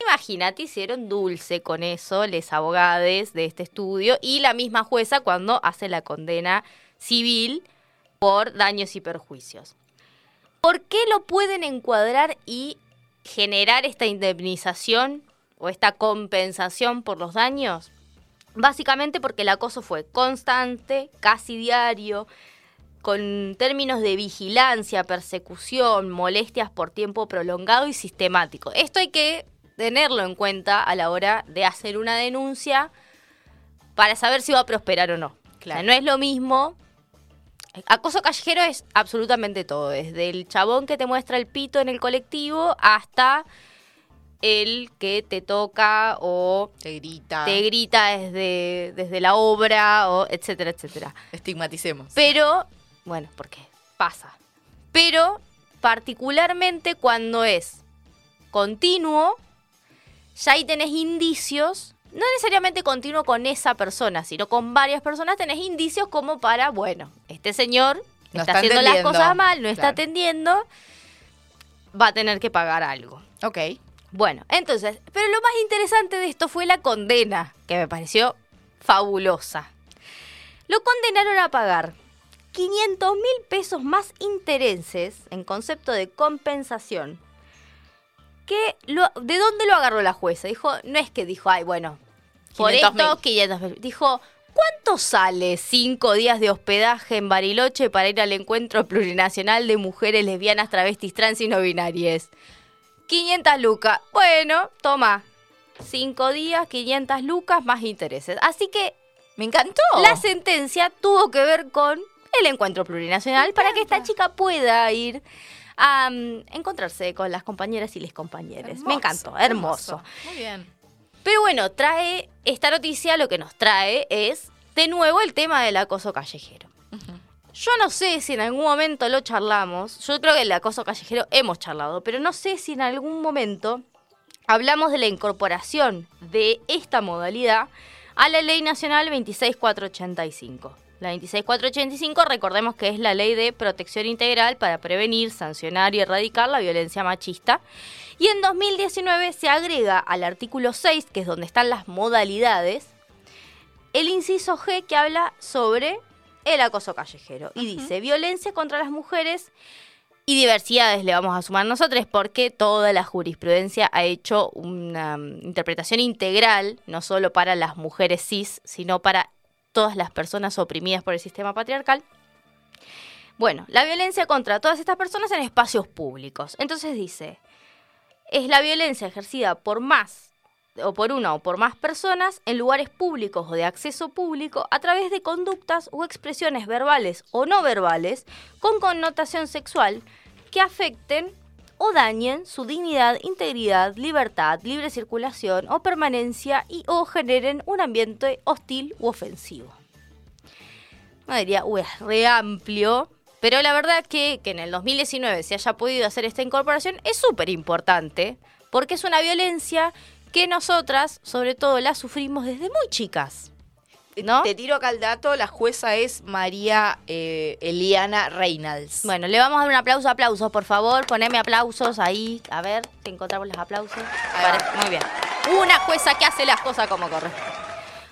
Imagínate, hicieron dulce con eso les abogades de este estudio y la misma jueza cuando hace la condena civil por daños y perjuicios. ¿Por qué lo pueden encuadrar y generar esta indemnización o esta compensación por los daños? Básicamente porque el acoso fue constante, casi diario, con términos de vigilancia, persecución, molestias por tiempo prolongado y sistemático. Esto hay que tenerlo en cuenta a la hora de hacer una denuncia para saber si va a prosperar o no. O sea, Claro. no es lo mismo. Acoso callejero es absolutamente todo, desde el chabón que te muestra el pito en el colectivo hasta el que te toca o Te grita. te grita desde, desde la obra, o etcétera, etcétera. Estigmaticemos. Pero, bueno, porque pasa. Pero, particularmente cuando es continuo, ya ahí tenés indicios, no necesariamente continuo con esa persona, sino con varias personas, tenés indicios como para, bueno, este señor No está, está haciendo las cosas mal, no está atendiendo, va a tener que pagar algo. Ok. Bueno, entonces, pero lo más interesante de esto fue la condena, que me pareció fabulosa. Lo condenaron a pagar 500 mil pesos más intereses en concepto de compensación. Que lo- ¿De dónde lo agarró la jueza? Dijo, no es que dijo, ay, bueno, por 500.000. esto 500 mil. Dijo, ¿cuánto sale cinco días de hospedaje en Bariloche para ir al encuentro plurinacional de mujeres lesbianas, travestis, trans y no binarias? 500 lucas. Bueno, toma. Cinco días, 500 lucas más intereses. Así que Me encantó. la sentencia tuvo que ver con el encuentro plurinacional para que esta chica pueda ir a mm, encontrarse con las compañeras y les compañeros. Hermoso, Me encantó, hermoso. Muy bien. Pero bueno, trae esta noticia, lo que nos trae es de nuevo el tema del acoso callejero. Yo no sé si en algún momento lo charlamos, yo creo que el acoso callejero hemos charlado, pero no sé si en algún momento hablamos de la incorporación de esta modalidad a la Ley Nacional 26485. La 26485, recordemos que es la ley de protección integral para prevenir, sancionar y erradicar la violencia machista. Y en 2019 se agrega al artículo 6, que es donde están las modalidades, el inciso G que habla sobre el acoso callejero. Y dice, violencia contra las mujeres y diversidades le vamos a sumar nosotros porque toda la jurisprudencia ha hecho una mm, interpretación integral, no solo para las mujeres cis, sino para todas las personas oprimidas por el sistema patriarcal. Bueno, la violencia contra todas estas personas en espacios públicos. Entonces dice, es la violencia ejercida por más o por una o por más personas en lugares públicos o de acceso público a través de conductas o expresiones verbales o no verbales con connotación sexual que afecten o dañen su dignidad, integridad, libertad, libre circulación o permanencia y o generen un ambiente hostil u ofensivo. No diría, uy, es re amplio, pero la verdad que, que en el 2019 se haya podido hacer esta incorporación es súper importante, porque es una violencia que nosotras, sobre todo, la sufrimos desde muy chicas. ¿No? Te tiro acá el dato, la jueza es María eh, Eliana Reynolds. Bueno, le vamos a dar un aplauso, aplausos, por favor. Poneme aplausos ahí. A ver, te encontramos los aplausos. Ahí va. Pare- Muy bien. Una jueza que hace las cosas como corresponde.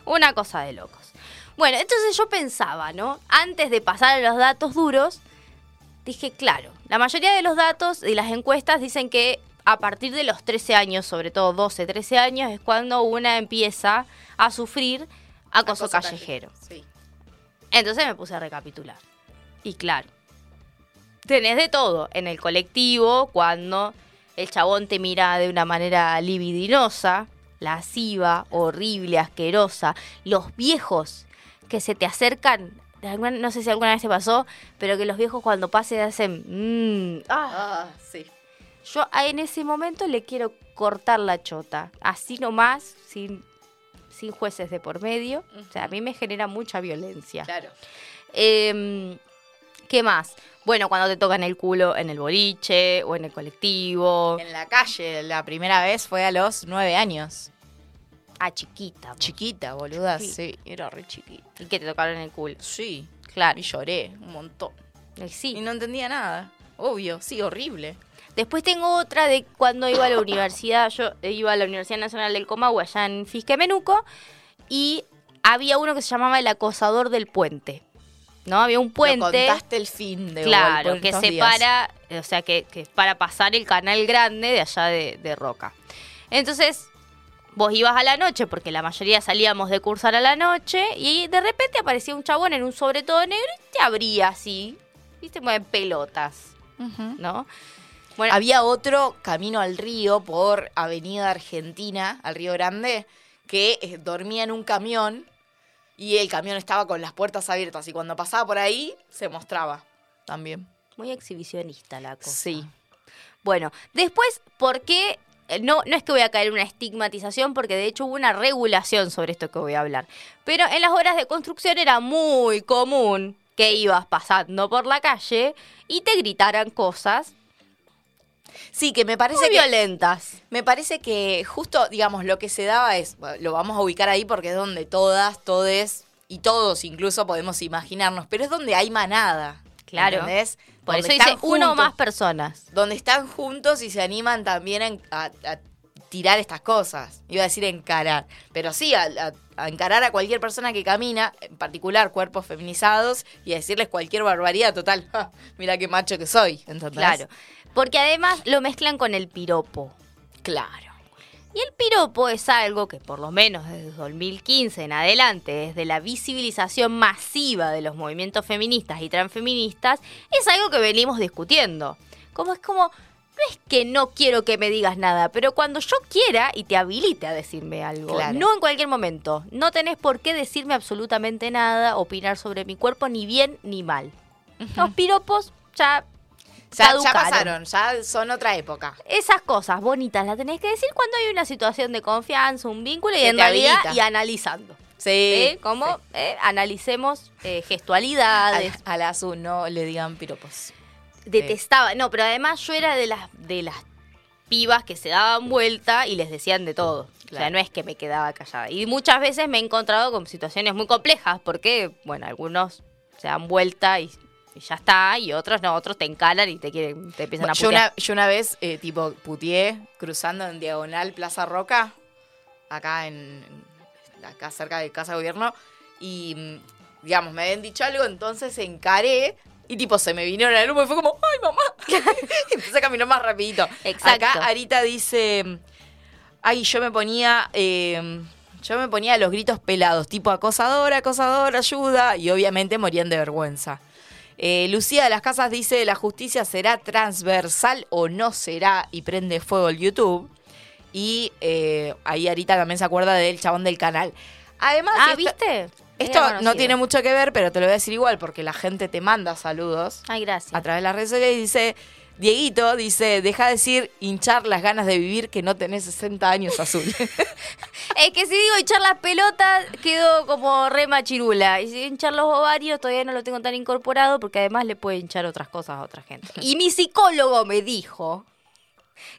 Una cosa de locos. Bueno, entonces yo pensaba, ¿no? Antes de pasar a los datos duros, dije, claro, la mayoría de los datos y las encuestas dicen que a partir de los 13 años, sobre todo 12, 13 años, es cuando una empieza a sufrir acoso, callejero. Sí. Entonces me puse a recapitular. Y claro, tenés de todo. En el colectivo, cuando el chabón te mira de una manera libidinosa, lasciva, horrible, asquerosa. Los viejos que se te acercan, no sé si alguna vez te pasó, pero que los viejos cuando pasen hacen... "Mm, ah". Ah, sí. Yo en ese momento le quiero cortar la chota. Así nomás, sin, sin jueces de por medio. O sea, a mí me genera mucha violencia. Claro. Em, ¿Qué más? Bueno, cuando te tocan el culo en el boliche o en el colectivo. En la calle, la primera vez fue a los nueve años. Ah, chiquita. vos. Chiquita, boluda, Sí. sí. Era re chiquita. Y que te tocaron el culo. Sí. Claro. Y lloré un montón. Sí. Y no entendía nada. Obvio, sí, horrible. Después tengo otra de cuando iba a la universidad. Yo iba a la Universidad Nacional del Comahue, allá en Fisquemenuco. Y había uno que se llamaba el acosador del puente. ¿No? Había un Lo puente. contaste el fin de Claro, que días. separa, o sea, que, que para pasar el canal grande de allá de, de Roca. Entonces, vos ibas a la noche, porque la mayoría salíamos de cursar a la noche, y de repente aparecía un chabón en un sobre todo negro y te abría así, viste, como en pelotas, ¿no? Bueno, Había otro camino al río por Avenida Argentina, al Río Grande, que eh, dormía en un camión y el camión estaba con las puertas abiertas y cuando pasaba por ahí se mostraba también. muy exhibicionista la cosa. Sí. Bueno, después, ¿por qué? Eh, No, no es que voy a caer en una estigmatización, porque de hecho hubo una regulación sobre esto que voy a hablar. Pero en las obras de construcción era muy común que ibas pasando por la calle y te gritaran cosas Sí, que me parece muy que violentas. Me parece que justo, digamos, lo que se daba es, lo vamos a ubicar ahí porque es donde todas, todes y todos incluso podemos imaginarnos, pero es donde hay manada. Claro. ¿Entendés? Por Donde eso dice uno o más personas. Donde están juntos y se animan también a, en- a- a tirar estas cosas. Iba a decir encarar, pero sí, a, a- a encarar a cualquier persona que camina, en particular cuerpos feminizados, y a decirles cualquier barbaridad total. "Ja, mira qué macho que soy. ¿entendés? Claro. Porque además lo mezclan con el piropo. Claro. Y el piropo es algo que por lo menos desde 2015 en adelante, desde la visibilización masiva de los movimientos feministas y transfeministas, es algo que venimos discutiendo. Como es como, no es que no quiero que me digas nada, pero cuando yo quiera y te habilite a decirme algo, Claro. no en cualquier momento, no tenés por qué decirme absolutamente nada, opinar sobre mi cuerpo ni bien ni mal. Los piropos ya... Ya, pasaron, ya son otra época. Esas cosas bonitas las tenés que decir cuando hay una situación de confianza, un vínculo y en realidad habilita. y analizando. Sí. ¿eh? Como sí. eh, analicemos eh, A, gestualidades. a la azul no le digan piropos. Detestaba. No, pero además yo era de las de las pibas que se daban vuelta y les decían de todo. O sea, no es que me quedaba callada. Y muchas veces me he encontrado con situaciones muy complejas porque, bueno, algunos se dan vuelta y, y ya está, y otros no, otros te encalan y te quieren, te empiezan Bueno, a yo, putear. una, yo una vez, eh, tipo, putié cruzando en diagonal Plaza Roca, acá en, acá cerca de Casa de Gobierno, y, mm, digamos, me habían dicho algo, entonces encaré, y tipo, se me vinieron al humo y fue como, ¡ay, mamá! y empecé a caminar más rapidito. Exacto. Acá Arita dice, ay, yo me ponía... eh, yo me ponía los gritos pelados, tipo acosador, acosador, ayuda, y obviamente morían de vergüenza. Eh, Lucía de las Casas dice, la justicia será transversal o no será, y prende fuego el YouTube. Y eh, ahí Arita también se acuerda del chabón del canal. Además, Ah, ¿viste? esto no tiene mucho que ver, pero te lo voy a decir igual, porque la gente te manda saludos Ay, gracias. a través de las redes sociales y dice, Dieguito dice, deja de decir hinchar las ganas de vivir que no tenés 60 años azul. Es que si digo hinchar las pelotas, quedo como re machirula. Y si hinchar los ovarios, todavía no lo tengo tan incorporado porque además le puede hinchar otras cosas a otra gente. Y mi psicólogo me dijo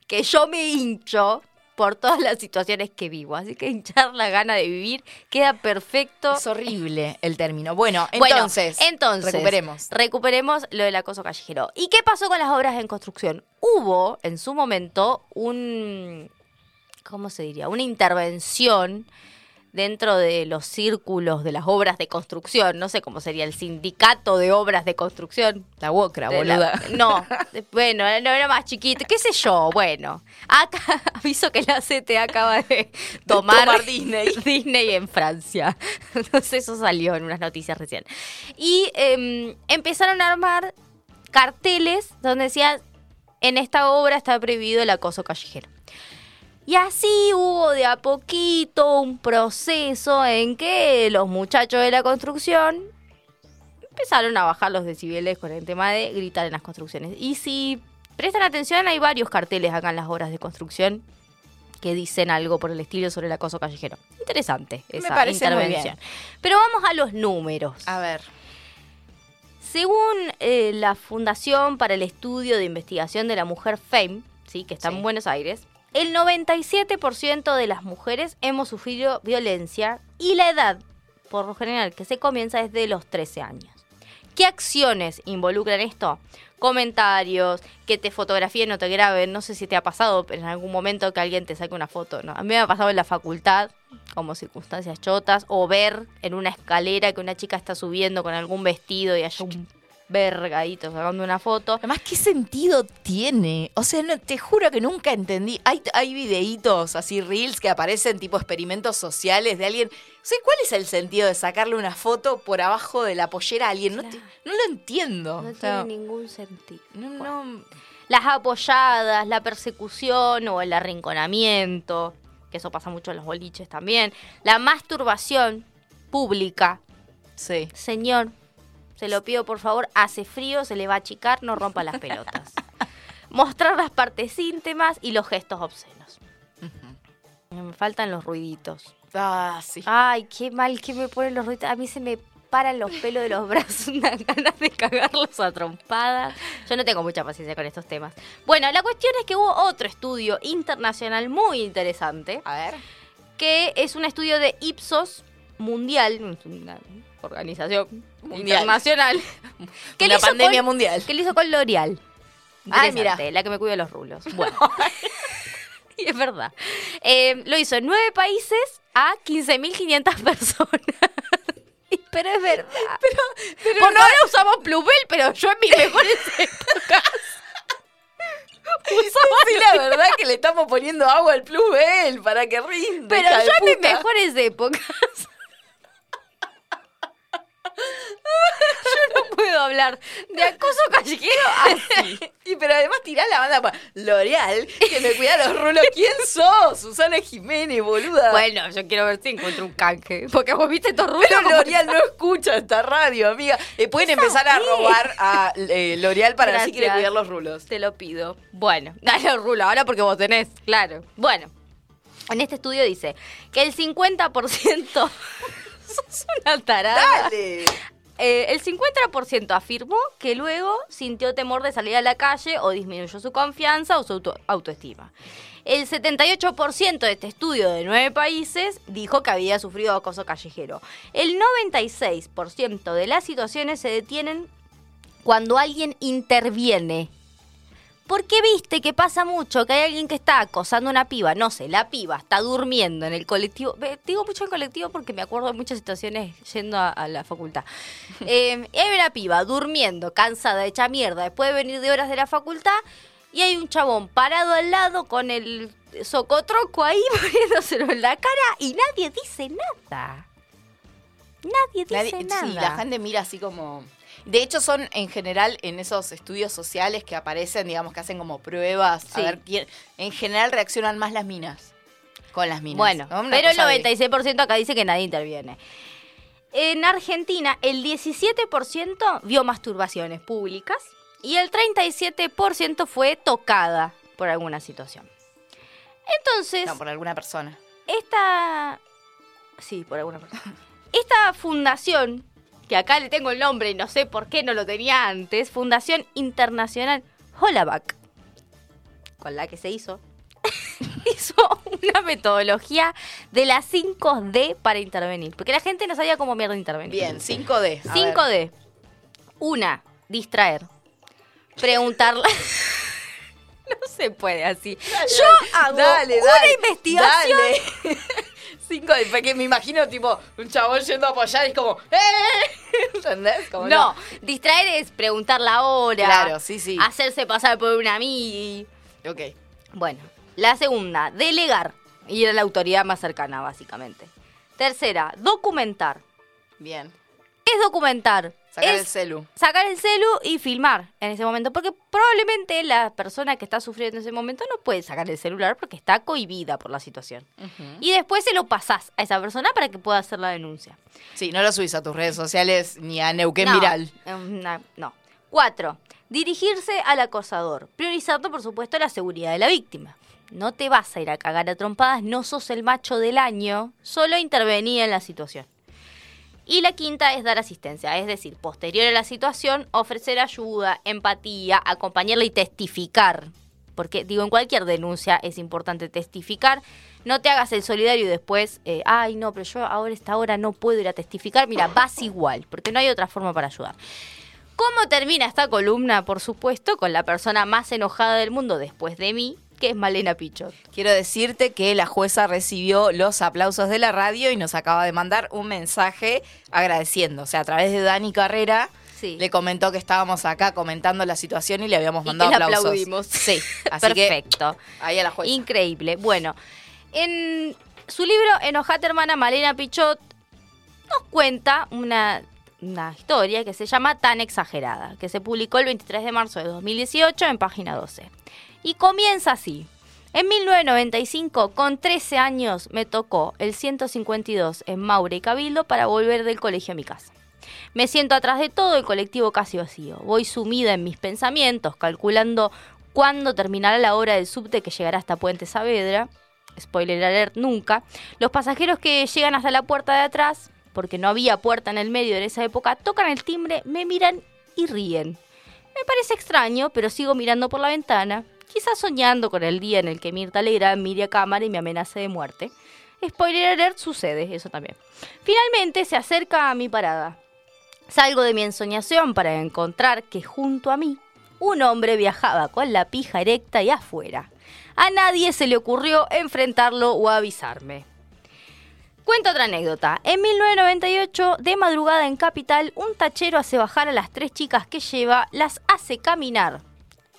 que yo me hincho por todas las situaciones que vivo. Así que hinchar la gana de vivir queda perfecto. es horrible el término. Bueno, Bueno, entonces, entonces, recuperemos. Recuperemos lo del acoso callejero. ¿Y qué pasó con las obras en construcción? Hubo en su momento un, ¿cómo se diría? Una intervención dentro de los círculos de las obras de construcción, no sé cómo sería el sindicato de obras de construcción. La la- boluda. no, bueno, no era más chiquito, qué sé yo, bueno. Acá aviso que la CTA acaba de tomar, tomar Disney. Disney en Francia. Entonces eso salió en unas noticias recién. Y em, empezaron a armar carteles donde decía, en esta obra está prohibido el acoso callejero. Y así hubo de a poquito un proceso en que los muchachos de la construcción empezaron a bajar los decibeles con el tema de gritar en las construcciones. Y si prestan atención, hay varios carteles acá en las obras de construcción que dicen algo por el estilo sobre el acoso callejero. Interesante Me esa muy intervención. Pero vamos a los números. A ver. Según eh, la Fundación para el Estudio de Investigación de la Mujer FAME, ¿sí? que está Sí. en Buenos Aires, el 97% de las mujeres hemos sufrido violencia y la edad, por lo general, que se comienza es de los 13 años. ¿Qué acciones involucran esto? Comentarios, que te fotografíen o te graben. No sé si te ha pasado en algún momento que alguien te saque una foto. A mí me ha pasado en la facultad, como circunstancias chotas, o ver en una escalera que una chica está subiendo con algún vestido y haya un vergaditos sacando una foto. Además, ¿qué sentido tiene? O sea, no, te juro que nunca entendí. Hay, hay videitos así, reels, que aparecen tipo experimentos sociales de alguien. O sea, ¿cuál es el sentido de sacarle una foto por abajo de la pollera a alguien? No, te- no lo entiendo. No O sea, tiene ningún sentido. no, Bueno. no- Las apoyadas, la persecución o el arrinconamiento, que eso pasa mucho en los boliches también. La masturbación pública. Sí. Señor, se lo pido por favor, hace frío, se le va a achicar, no rompa las pelotas. Mostrar las partes íntimas y los gestos obscenos. Me faltan los ruiditos. Ah, sí. Ay, qué mal que me ponen los ruidos. A mí se me paran los pelos de los brazos, una ganas de cagarlos a trompadas. Yo no tengo mucha paciencia con estos temas. Bueno, la cuestión es que hubo otro estudio internacional muy interesante, A ver. que es un estudio de Ipsos Mundial, una organización Mundial. internacional, Una hizo pandemia con- mundial. que lo hizo con L'Oreal. Ay, Interesante, la que me cuida los rulos. Bueno. y es verdad. Eh, lo hizo en nueve países a 15.500 personas. pero es verdad. Pero, Porque ahora usamos Plumel, pero yo en mis mejores épocas usaba Sí, la verdad que le estamos poniendo agua al Plusbel para que rinda. Pero yo en mis mejores épocas. Yo no puedo hablar de acoso callejero así. Y pero además tirá la banda para L'Oreal, que me cuida los rulos. ¿Quién sos? Susana Jiménez, boluda. Bueno, yo quiero ver si encuentro un canje. Porque vos viste estos rulos. pero L'Oreal no escucha esta radio, amiga. Eh, pueden empezar a robar a eh, L'Oreal para ver si quiere Gracias. cuidar los rulos. Te lo pido. Bueno, dale el rulo ahora porque vos tenés, claro. Bueno, en este estudio dice que el 50%. Sos una tarada. Dale. Eh, el 50% afirmó que luego sintió temor de salir a la calle o disminuyó su confianza o su auto- autoestima. El 78% de este estudio de nueve países dijo que había sufrido acoso callejero. El 96% de las situaciones se detienen cuando alguien interviene. Porque viste que pasa mucho que hay alguien que está acosando a una piba, no sé, la piba está durmiendo en el colectivo. Digo mucho en colectivo porque me acuerdo de muchas situaciones yendo a, a la facultad. Eh, hay una piba durmiendo, cansada, hecha mierda, después de venir de horas de la facultad, y hay un chabón parado al lado con el socotroco ahí poniéndoselo en la cara y nadie dice nada. Nadie dice Nadie- nada. Sí, la gente mira así como. De hecho, son en general en esos estudios sociales que aparecen, digamos, que hacen como pruebas. A ver quién. En general reaccionan más las minas. Con las minas. Bueno, pero el cosa de- 96% acá dice que nadie interviene. En Argentina, el 17% vio masturbaciones públicas y el 37% fue tocada por alguna situación. Entonces, No, por alguna persona. esta... Sí, por alguna persona. Esta fundación, que acá le tengo el nombre y no sé por qué no lo tenía antes, Fundación Internacional Holaback, con la que se hizo, hizo una metodología de las 5D para intervenir. Porque la gente no sabía cómo mierda intervenir. Bien, 5D. a ver. 5D. Una, distraer. Preguntarle. no se puede así. Yo hago Dale, una dale, investigación. Dale. 5D. Porque me imagino, tipo, un chabón yendo a apoyar y es como. ¡Eh! ¿Entendés? Como No, distraer es preguntar la hora. Claro, sí, sí. Hacerse pasar por una amiga. Ok. Bueno, la segunda, delegar. Ir a la autoridad más cercana, básicamente. Tercera, documentar. Bien. ¿Qué es documentar? Sacar es el celu. sacar el celu y filmar en ese momento. Porque probablemente la persona que está sufriendo en ese momento no puede sacar el celular porque está cohibida por la situación. Y después se lo pasás a esa persona para que pueda hacer la denuncia. Sí, no lo subís a tus redes sociales ni a Neuquén no, Viral. eh, na- no. Cuatro, dirigirse al acosador, priorizando por supuesto la seguridad de la víctima. No te vas a ir a cagar a trompadas, no sos el macho del año, solo intervení en la situación. Y la quinta es dar asistencia, es decir, posterior a la situación, ofrecer ayuda, empatía, acompañarla y testificar. Porque, digo, en cualquier denuncia es importante testificar. No te hagas el solidario y después, eh, ay, no, pero yo ahora, esta hora no puedo ir a testificar. Mira, vas igual, porque no hay otra forma para ayudar. ¿Cómo termina esta columna? Por supuesto, con la persona más enojada del mundo después de mí, que es Malena Pichot. Quiero decirte que la jueza recibió los aplausos de la radio y nos acaba de mandar un mensaje agradeciendo. O sea, a través de Dani Carrera Sí. le comentó que estábamos acá comentando la situación y le habíamos Y mandado que le aplausos. aplaudimos. Sí, así Perfecto. que ahí a la jueza. Increíble. Bueno, en su libro Enojate hermana Malena Pichot nos cuenta una, una historia que se llama Tan exagerada, que se publicó el 23 de marzo de 2018 en página 12. Y comienza así. En 1995, con 13 años, me tocó el 152 en Maure y Cabildo para volver del colegio a mi casa. Me siento atrás de todo, el colectivo casi vacío. Voy sumida en mis pensamientos, calculando cuándo terminará la hora del subte que llegará hasta Puente Saavedra. Spoiler alert, nunca. Los pasajeros que llegan hasta la puerta de atrás, porque no había puerta en el medio en esa época, tocan el timbre, me miran y ríen. Me parece extraño, pero sigo mirando por la ventana, quizás soñando con el día en el que Mirta Legrand mire a cámara y me amenace de muerte. Spoiler alert, sucede eso también. Finalmente se acerca a mi parada. Salgo de mi ensoñación para encontrar que junto a mí un hombre viajaba con la pija erecta y afuera. A nadie se le ocurrió enfrentarlo o avisarme. Cuento otra anécdota. En 1998, de madrugada en Capital, un tachero hace bajar a las tres chicas que lleva, las hace caminar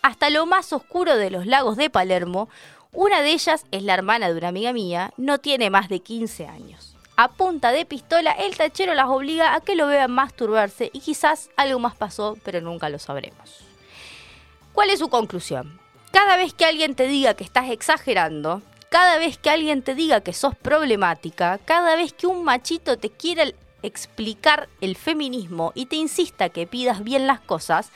hasta lo más oscuro de los lagos de Palermo. Una de ellas es la hermana de una amiga mía, no tiene más de 15 años. A punta de pistola, el tachero las obliga a que lo vean masturbarse y quizás algo más pasó, pero nunca lo sabremos. ¿Cuál es su conclusión? Cada vez que alguien te diga que estás exagerando, cada vez que alguien te diga que sos problemática, cada vez que un machito te quiera explicar el feminismo y te insista que pidas bien las cosas,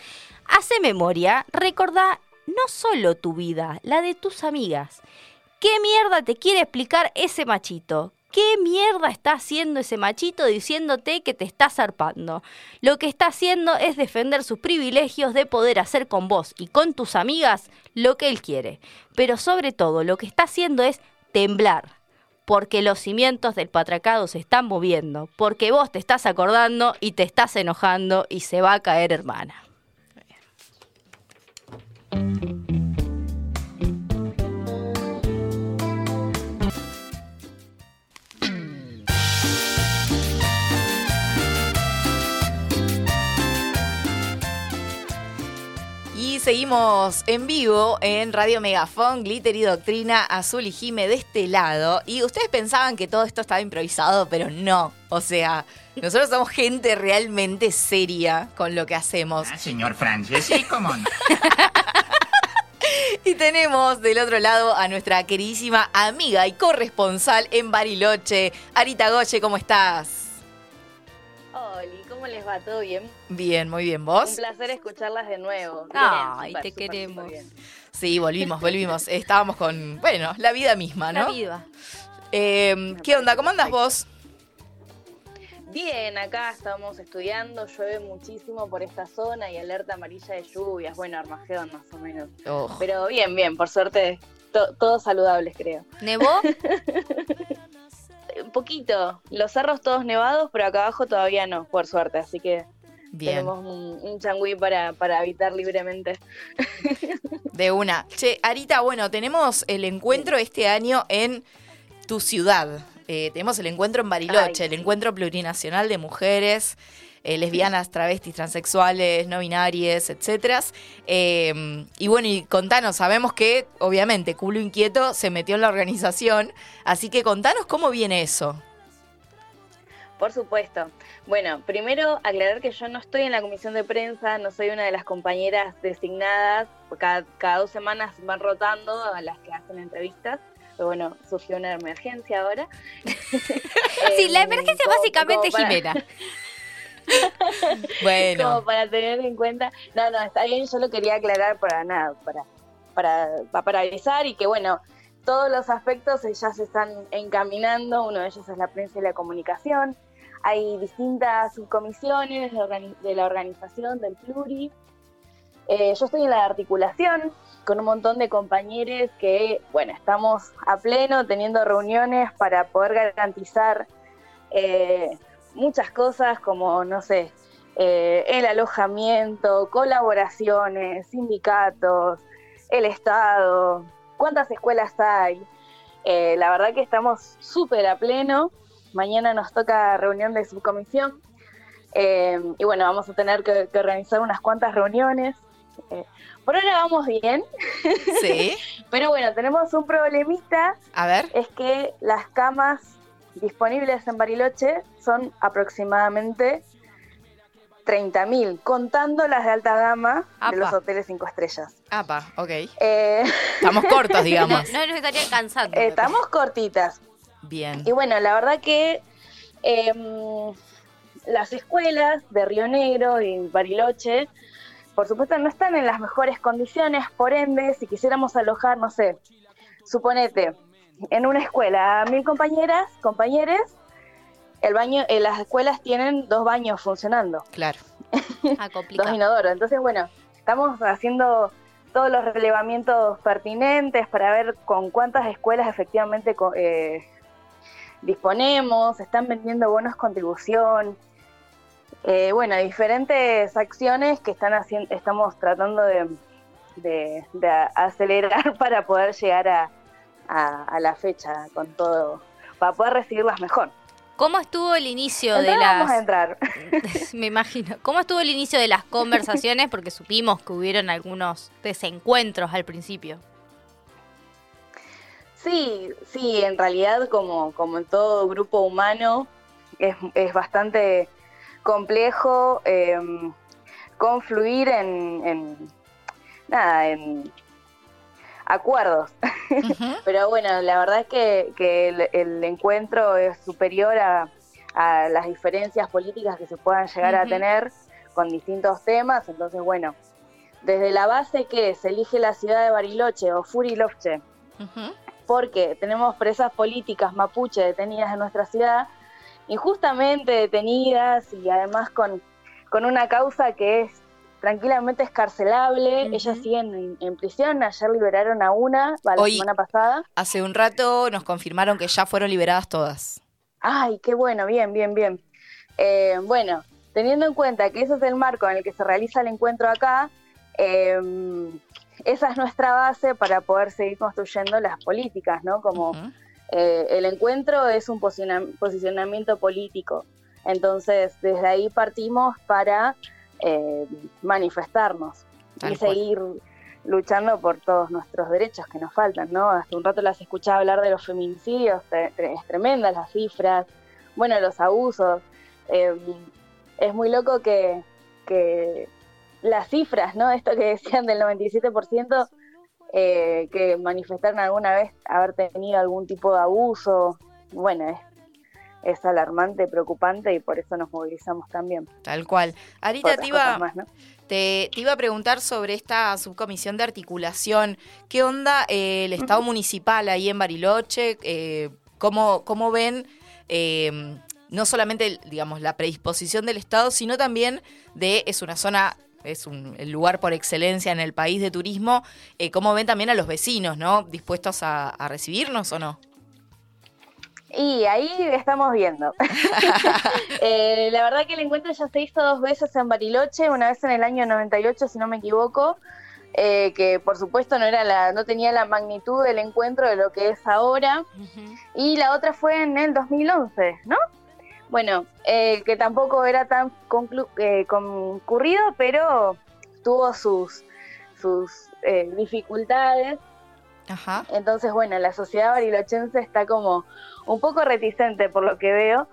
hace memoria, recordá no solo tu vida, la de tus amigas. ¿Qué mierda te quiere explicar ese machito? ¿Qué mierda está haciendo ese machito diciéndote que te está zarpando? Lo que está haciendo es defender sus privilegios de poder hacer con vos y con tus amigas lo que él quiere. Pero sobre todo lo que está haciendo es temblar. Porque los cimientos del patracado se están moviendo. Porque vos te estás acordando y te estás enojando y se va a caer hermana. Y seguimos en vivo en Radio Megafón, Glitter y Doctrina, Azul y Jime de este lado. Y ustedes pensaban que todo esto estaba improvisado, pero no. O sea, nosotros somos gente realmente seria con lo que hacemos. Ah, señor Francis, sí, cómo no. Y tenemos del otro lado a nuestra queridísima amiga y corresponsal en Bariloche, Arita Goche, ¿cómo estás? Oli, ¿cómo les va? ¿Todo bien? Bien, muy bien. Un ¿Vos? placer escucharlas de nuevo. Ay, te queremos. Sí, volvimos, volvimos. Estábamos con, bueno, la vida misma, La ¿no? vida. Eh, ¿Qué onda? ¿Cómo andas vos? Bien, acá estamos estudiando, llueve muchísimo por esta zona y alerta amarilla de lluvias. Bueno, Armagedón más o menos. Oh, Pero bien, bien, por suerte, to- todos saludables creo. ¿Nevó? Un poquito, los cerros todos nevados, pero acá abajo todavía no, por suerte. Así que bien. tenemos un, un changüí para, para habitar libremente. De una. Che, Arita, bueno, tenemos el encuentro este año en tu ciudad. Eh, tenemos el encuentro en Bariloche, Ay, el sí. encuentro plurinacional de mujeres, eh, lesbianas, travestis, transexuales, no binarias, etcétera. Eh, y bueno, y contanos, sabemos que obviamente Culo Inquieto se metió en la organización, así que contanos cómo viene eso. Por supuesto. Bueno, primero aclarar que yo no estoy en la comisión de prensa, no soy una de las compañeras designadas, cada, cada dos semanas van rotando a las que hacen entrevistas, pero bueno, surgió una emergencia ahora. Sí, la Eh, emergencia como- básicamente como para- Jimena. Bueno, Como para tener en cuenta. No, no, está bien, yo lo quería aclarar para nada, para, para, pa- para avisar y que bueno, todos los aspectos ya se están encaminando, uno de ellos es la prensa y la comunicación. Hay distintas subcomisiones de la organización del Pluri. Eh, yo estoy en la articulación con un montón de compañeros que, bueno, estamos a pleno teniendo reuniones para poder garantizar eh, muchas cosas como, no sé, eh, el alojamiento, colaboraciones, sindicatos, el Estado, cuántas escuelas hay. Eh, la verdad que estamos súper a pleno. Mañana nos toca reunión de subcomisión. Eh, y bueno, vamos a tener que, que organizar unas cuantas reuniones. Eh, por ahora vamos bien, Sí. pero bueno, tenemos un problemita, A ver. es que las camas disponibles en Bariloche son aproximadamente 30.000, contando las de alta gama Apa. de los hoteles 5 estrellas. Apa, ok. Eh, Estamos cortos, digamos. no nos estaría alcanzando. me estamos cortitas. Bien. Y bueno, la verdad que em, las escuelas de Río Negro y Bariloche, por supuesto, no están en las mejores condiciones, por ende, si quisiéramos alojar, no sé, suponete, en una escuela a mil compañeras, compañeros, el baño, eh, las escuelas tienen dos baños funcionando, Claro. Ah, dos inodoros. Entonces, bueno, estamos haciendo todos los relevamientos pertinentes para ver con cuántas escuelas efectivamente co- eh, disponemos, están vendiendo bonos contribución. Eh, bueno, diferentes acciones que están haciendo, estamos tratando de, de- de acelerar para poder llegar a, a- a la fecha con todo, para poder recibirlas mejor. ¿Cómo estuvo el inicio de Entrar, vamos a las... entrar. Me imagino. ¿Cómo estuvo el inicio de las conversaciones? Porque supimos que hubieron algunos desencuentros al principio. Sí, sí, en realidad como, como en todo grupo humano es, es bastante complejo eh, confluir en, en- nada, en acuerdos. Pero bueno, la verdad es que, que el, el encuentro es superior a, a las diferencias políticas que se puedan llegar a tener con distintos temas. Entonces, bueno, desde la base que se elige la ciudad de Bariloche o Furiloche, porque tenemos presas políticas mapuche detenidas en nuestra ciudad, injustamente detenidas y además con, con una causa que es tranquilamente escarcelable. Ellas siguen en, en prisión, ayer liberaron a una, la Hoy- semana pasada. Hace un rato nos confirmaron que ya fueron liberadas todas. Ay, qué bueno, bien, bien, bien. Eh, bueno, teniendo en cuenta que ese es el marco en el que se realiza el encuentro acá, eh, esa es nuestra base para poder seguir construyendo las políticas, ¿no? Como. Eh, el encuentro es un posiciona- posicionamiento político. Entonces, desde ahí partimos para eh, manifestarnos Tal y cual. seguir luchando por todos nuestros derechos que nos faltan, ¿no? Hace un rato las escuchaba hablar de los feminicidios, es tremenda las cifras, bueno, los abusos. eh, es muy loco que, que las cifras, ¿no? Esto que decían del 97%, eh, que manifestaron alguna vez haber tenido algún tipo de abuso, bueno, es, es alarmante, preocupante y por eso nos movilizamos también. Tal cual. Arita, te iba, más, ¿no? te, te iba a preguntar sobre esta subcomisión de articulación. ¿Qué onda eh, el Estado municipal ahí en Bariloche? Eh, ¿cómo, cómo ven eh, no solamente, digamos, la predisposición del Estado, sino también de, es una zona, es un, el lugar por excelencia en el país de turismo, eh, cómo ven también a los vecinos, ¿no? ¿Dispuestos a, a recibirnos o no? Y ahí estamos viendo. Eh, la verdad que el encuentro ya se hizo dos veces en Bariloche, una vez en el año 98, si no me equivoco, eh, que por supuesto no era la, no tenía la magnitud del encuentro de lo que es ahora, y la otra fue en el 2011, ¿no? Bueno, eh, que tampoco era tan conclu- eh, concurrido, pero tuvo sus, sus eh, dificultades. Ajá. Entonces, bueno, la sociedad barilochense está como un poco reticente por lo que veo,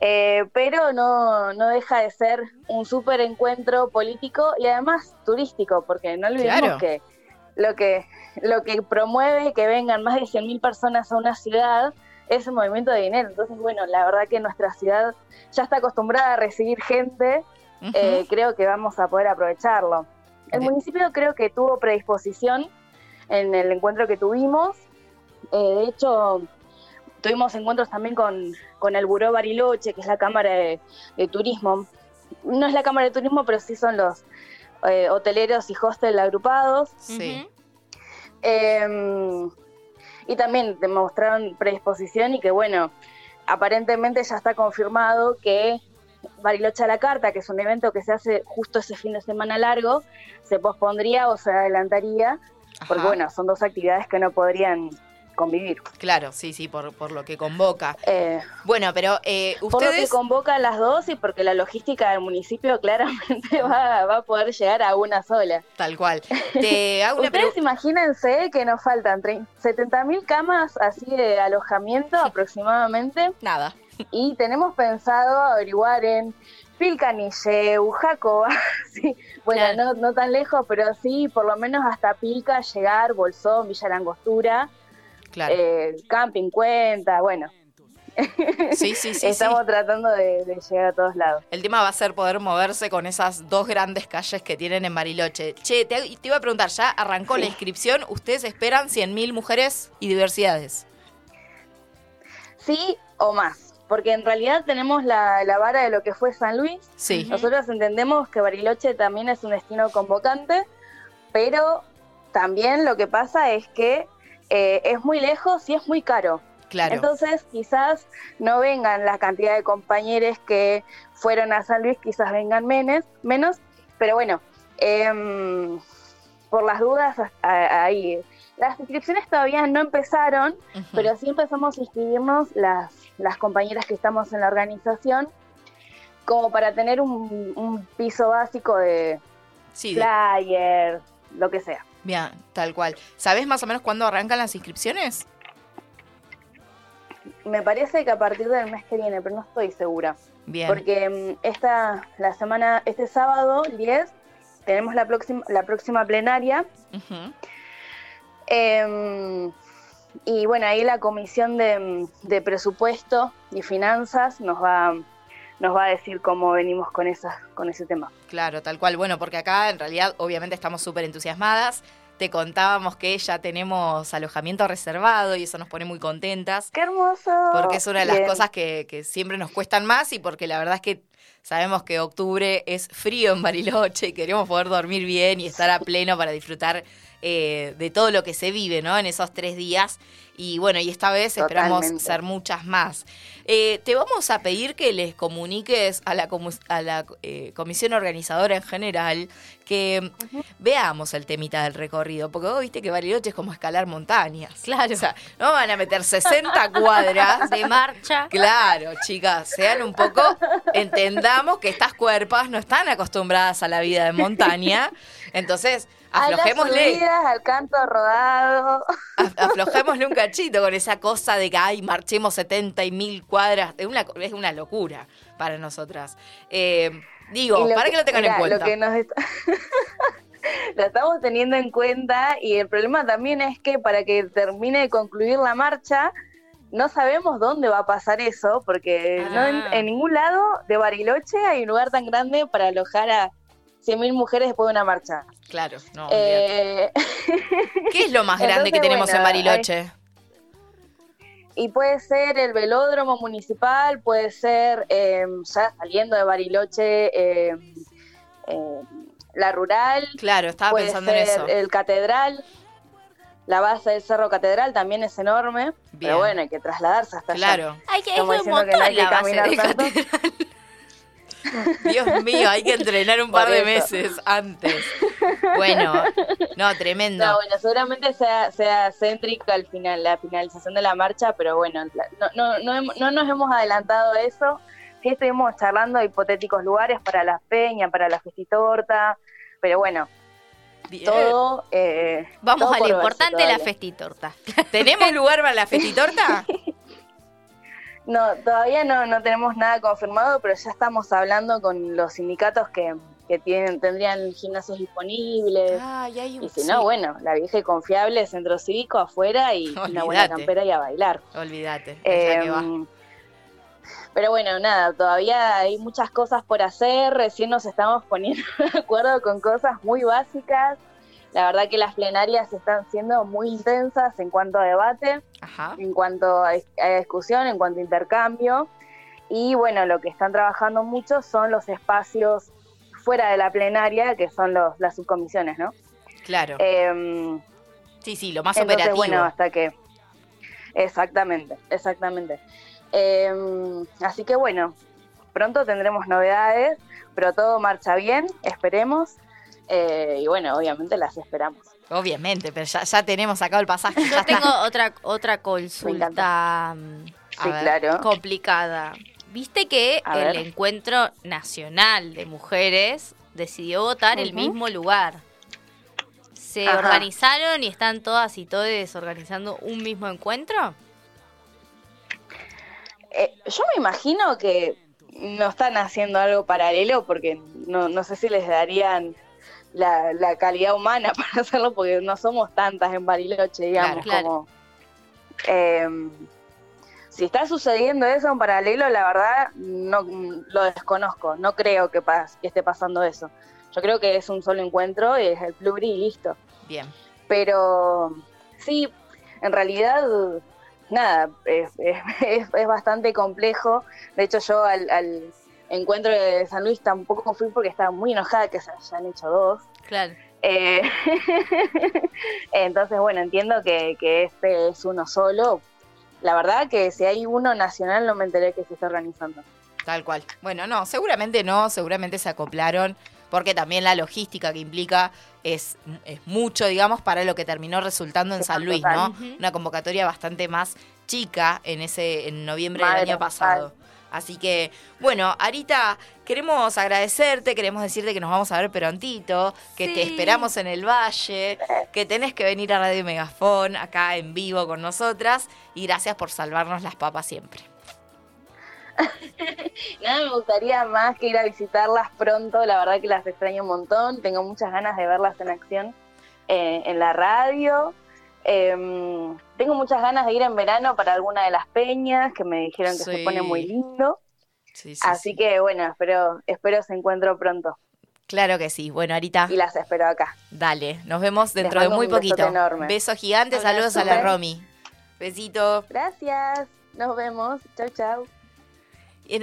eh, pero no, no deja de ser un súper encuentro político y además turístico, porque no olvidemos Claro. que lo que lo que promueve que vengan más de 100.000 personas a una ciudad es el movimiento de dinero. Entonces, bueno, la verdad que nuestra ciudad ya está acostumbrada a recibir gente, eh, creo que vamos a poder aprovecharlo. El Bien. municipio creo que tuvo predisposición en el encuentro que tuvimos. Eh, de hecho, tuvimos encuentros también con, con el Buró Bariloche, que es la Cámara de, de Turismo. No es la Cámara de Turismo, pero sí son los eh, hoteleros y hostel agrupados. sí. Eh, y también demostraron predisposición y que, bueno, aparentemente ya está confirmado que Bariloche a la Carta, que es un evento que se hace justo ese fin de semana largo, se pospondría o se adelantaría, porque, Ajá. bueno, son dos actividades que no podrían convivir. Claro, sí, sí, por, por lo que convoca. Eh, Bueno, pero eh, Por lo que ustedes... convoca a las dos y porque la logística del municipio claramente va, va a poder llegar a una sola. Tal cual. Te hago una Ustedes imagínense que nos faltan 70.000 camas así de alojamiento aproximadamente Nada. y tenemos pensado averiguar en Pilcanilleu, Jacoba, sí, bueno, Claro. no, no tan lejos, pero sí, por lo menos hasta Pilca, llegar, Bolsón, Villa Langostura, Claro. eh, Camping Cuenta, bueno, sí, sí, sí, sí. estamos tratando de, de llegar a todos lados. El tema va a ser poder moverse con esas dos grandes calles que tienen en Bariloche. Che, te, te iba a preguntar, ¿ya arrancó la inscripción? ¿Ustedes esperan 100.000 mujeres y diversidades? Sí o más, porque en realidad tenemos la, la vara de lo que fue San Luis, Sí. Nosotros entendemos que Bariloche también es un destino convocante, pero también lo que pasa es que eh, es muy lejos y es muy caro. Claro. Entonces quizás no vengan la cantidad de compañeros que fueron a San Luis, quizás vengan menos, menos pero bueno, em, por las dudas ahí. Las inscripciones todavía no empezaron, pero sí empezamos a inscribirnos las, las compañeras que estamos en la organización como para tener un, un piso básico de sí, de- lo que sea. Bien, tal cual. ¿Sabés más o menos cuándo arrancan las inscripciones? Me parece que a partir del mes que viene, pero no estoy segura. Bien. Porque mm, esta, la semana, este sábado, el 10, tenemos la próxima, la próxima plenaria. Eh, y bueno, ahí la comisión de, de presupuesto y finanzas nos va, nos va a decir cómo venimos con, esas, con ese tema. Claro, tal cual. Bueno, porque acá en realidad obviamente estamos súper entusiasmadas. Te contábamos que ya tenemos alojamiento reservado y eso nos pone muy contentas. ¡Qué hermoso! Porque es una de las Bien. cosas que, que siempre nos cuestan más y porque la verdad es que sabemos que octubre es frío en Bariloche y queremos poder dormir bien y estar a pleno para disfrutar eh, de todo lo que se vive ¿no? en esos tres días. Y bueno, y esta vez esperamos Totalmente. ser muchas más. Eh, te vamos a pedir que les comuniques a la, comu- a la eh, comisión organizadora en general que veamos el temita del recorrido, porque vos viste que Bariloche es como escalar montañas. Claro. O sea, no van a meter 60 cuadras De marcha. Claro, chicas, sean un poco, entendamos que estas cuerpas no están acostumbradas a la vida de montaña, entonces A las aflojémosle, subidas, al canto rodado. af- aflojémosle un cachito con esa cosa de que, ay, marchemos 70 y mil cuadras, es una, es una locura para nosotras. Eh, digo, para que, lo tengan en cuenta. Lo que nos está- lo estamos teniendo en cuenta y el problema también es que para que termine de concluir la marcha, no sabemos dónde va a pasar eso, porque no en, Ah. en ningún lado de Bariloche hay un lugar tan grande para alojar a 100.000 mujeres después de una marcha. Claro, no. Eh, ¿Qué es lo más grande que tenemos en Bariloche? y puede ser el velódromo municipal, puede ser eh, ya saliendo de Bariloche eh, eh, la rural, Claro, estaba puede pensando ser en eso. el catedral. La base del Cerro Catedral también es enorme, Bien. pero bueno, hay que trasladarse hasta allá. Claro. Hay que es un que no montón hay que la base caminar de tanto. catedral. Dios mío, hay que entrenar un par Por de eso. meses antes. Bueno, no, tremendo. No, bueno, seguramente sea, sea céntrica al final, la finalización de la marcha, pero bueno, no, no, no, no nos hemos adelantado a eso. Sí estuvimos charlando de hipotéticos lugares para la peña, para la festitorta, pero bueno, Bien. todo... eh, Vamos todo a lo por verse importante de la festitorta. ¿Tenemos lugar para la festitorta? No, todavía no, no tenemos nada confirmado, pero ya estamos hablando con los sindicatos que, que tienen, tendrían gimnasios disponibles. Ay, hay un- y si sí. no, bueno, la vieja y confiable centro cívico afuera y una buena campera y a bailar. Olvídate. que va. Em, pero bueno, nada, todavía hay muchas cosas por hacer, recién nos estamos poniendo de acuerdo con cosas muy básicas. La verdad que las plenarias están siendo muy intensas en cuanto a debate Ajá. en cuanto a, a discusión, en cuanto a intercambio. Y bueno, lo que están trabajando mucho son los espacios fuera de la plenaria, que son los, las subcomisiones, ¿no? Claro. Em, sí, sí, lo más entonces, operativo. bueno, hasta que... Exactamente, exactamente. Em, así que bueno, pronto tendremos novedades, pero todo marcha bien, esperemos. Eh, y bueno, obviamente las esperamos. Obviamente, pero ya, ya tenemos sacado el pasaje. Yo está. tengo otra, otra consulta mm, a Sí, ver, claro. complicada. Viste que A el ver. Encuentro Nacional de Mujeres decidió votar el mismo lugar. ¿Se Ajá. organizaron y están todas y todos organizando un mismo encuentro? Eh, yo me imagino que no están haciendo algo paralelo porque no, no sé si les darían la, la calidad humana para hacerlo porque no somos tantas en Bariloche, digamos, Claro, claro. como... eh, si está sucediendo eso en paralelo, la verdad no lo desconozco, no creo que, pas- que esté pasando eso. Yo creo que es un solo encuentro y es el pluri y listo. Bien. Pero sí, en realidad, nada, es, es- es- es bastante complejo. De hecho, yo al, al encuentro de San Luis tampoco fui porque estaba muy enojada que se hayan hecho dos. Claro. Eh, entonces, bueno, entiendo que, que este es uno solo. La verdad que si hay uno nacional no me enteré que se está organizando. Tal cual. Bueno, no, seguramente no, seguramente se acoplaron, porque también la logística que implica es, es mucho, digamos, para lo que terminó resultando en San Luis, ¿no? Una convocatoria bastante más chica en ese en noviembre Madre, del año pasado. Así que, bueno, Arita, queremos agradecerte, queremos decirte que nos vamos a ver prontito, que te esperamos en el Valle, que tenés que venir a Radio Megafón acá en vivo con nosotras y gracias por salvarnos las papas siempre. Nada, me gustaría más que ir a visitarlas pronto. La verdad que las extraño un montón. Tengo muchas ganas de verlas en acción eh, en la radio. Em, tengo muchas ganas de ir en verano para alguna de las peñas que me dijeron que Sí. se pone muy lindo. Sí, sí, Así sí. que bueno, espero, espero se encuentro pronto Claro que sí. Bueno, Arita. y las espero acá. Dale, nos vemos dentro de muy un poquito. enorme. Beso gigante, Abrazo. saludos a la Romy. Besito. Gracias, nos vemos. Chau, chau.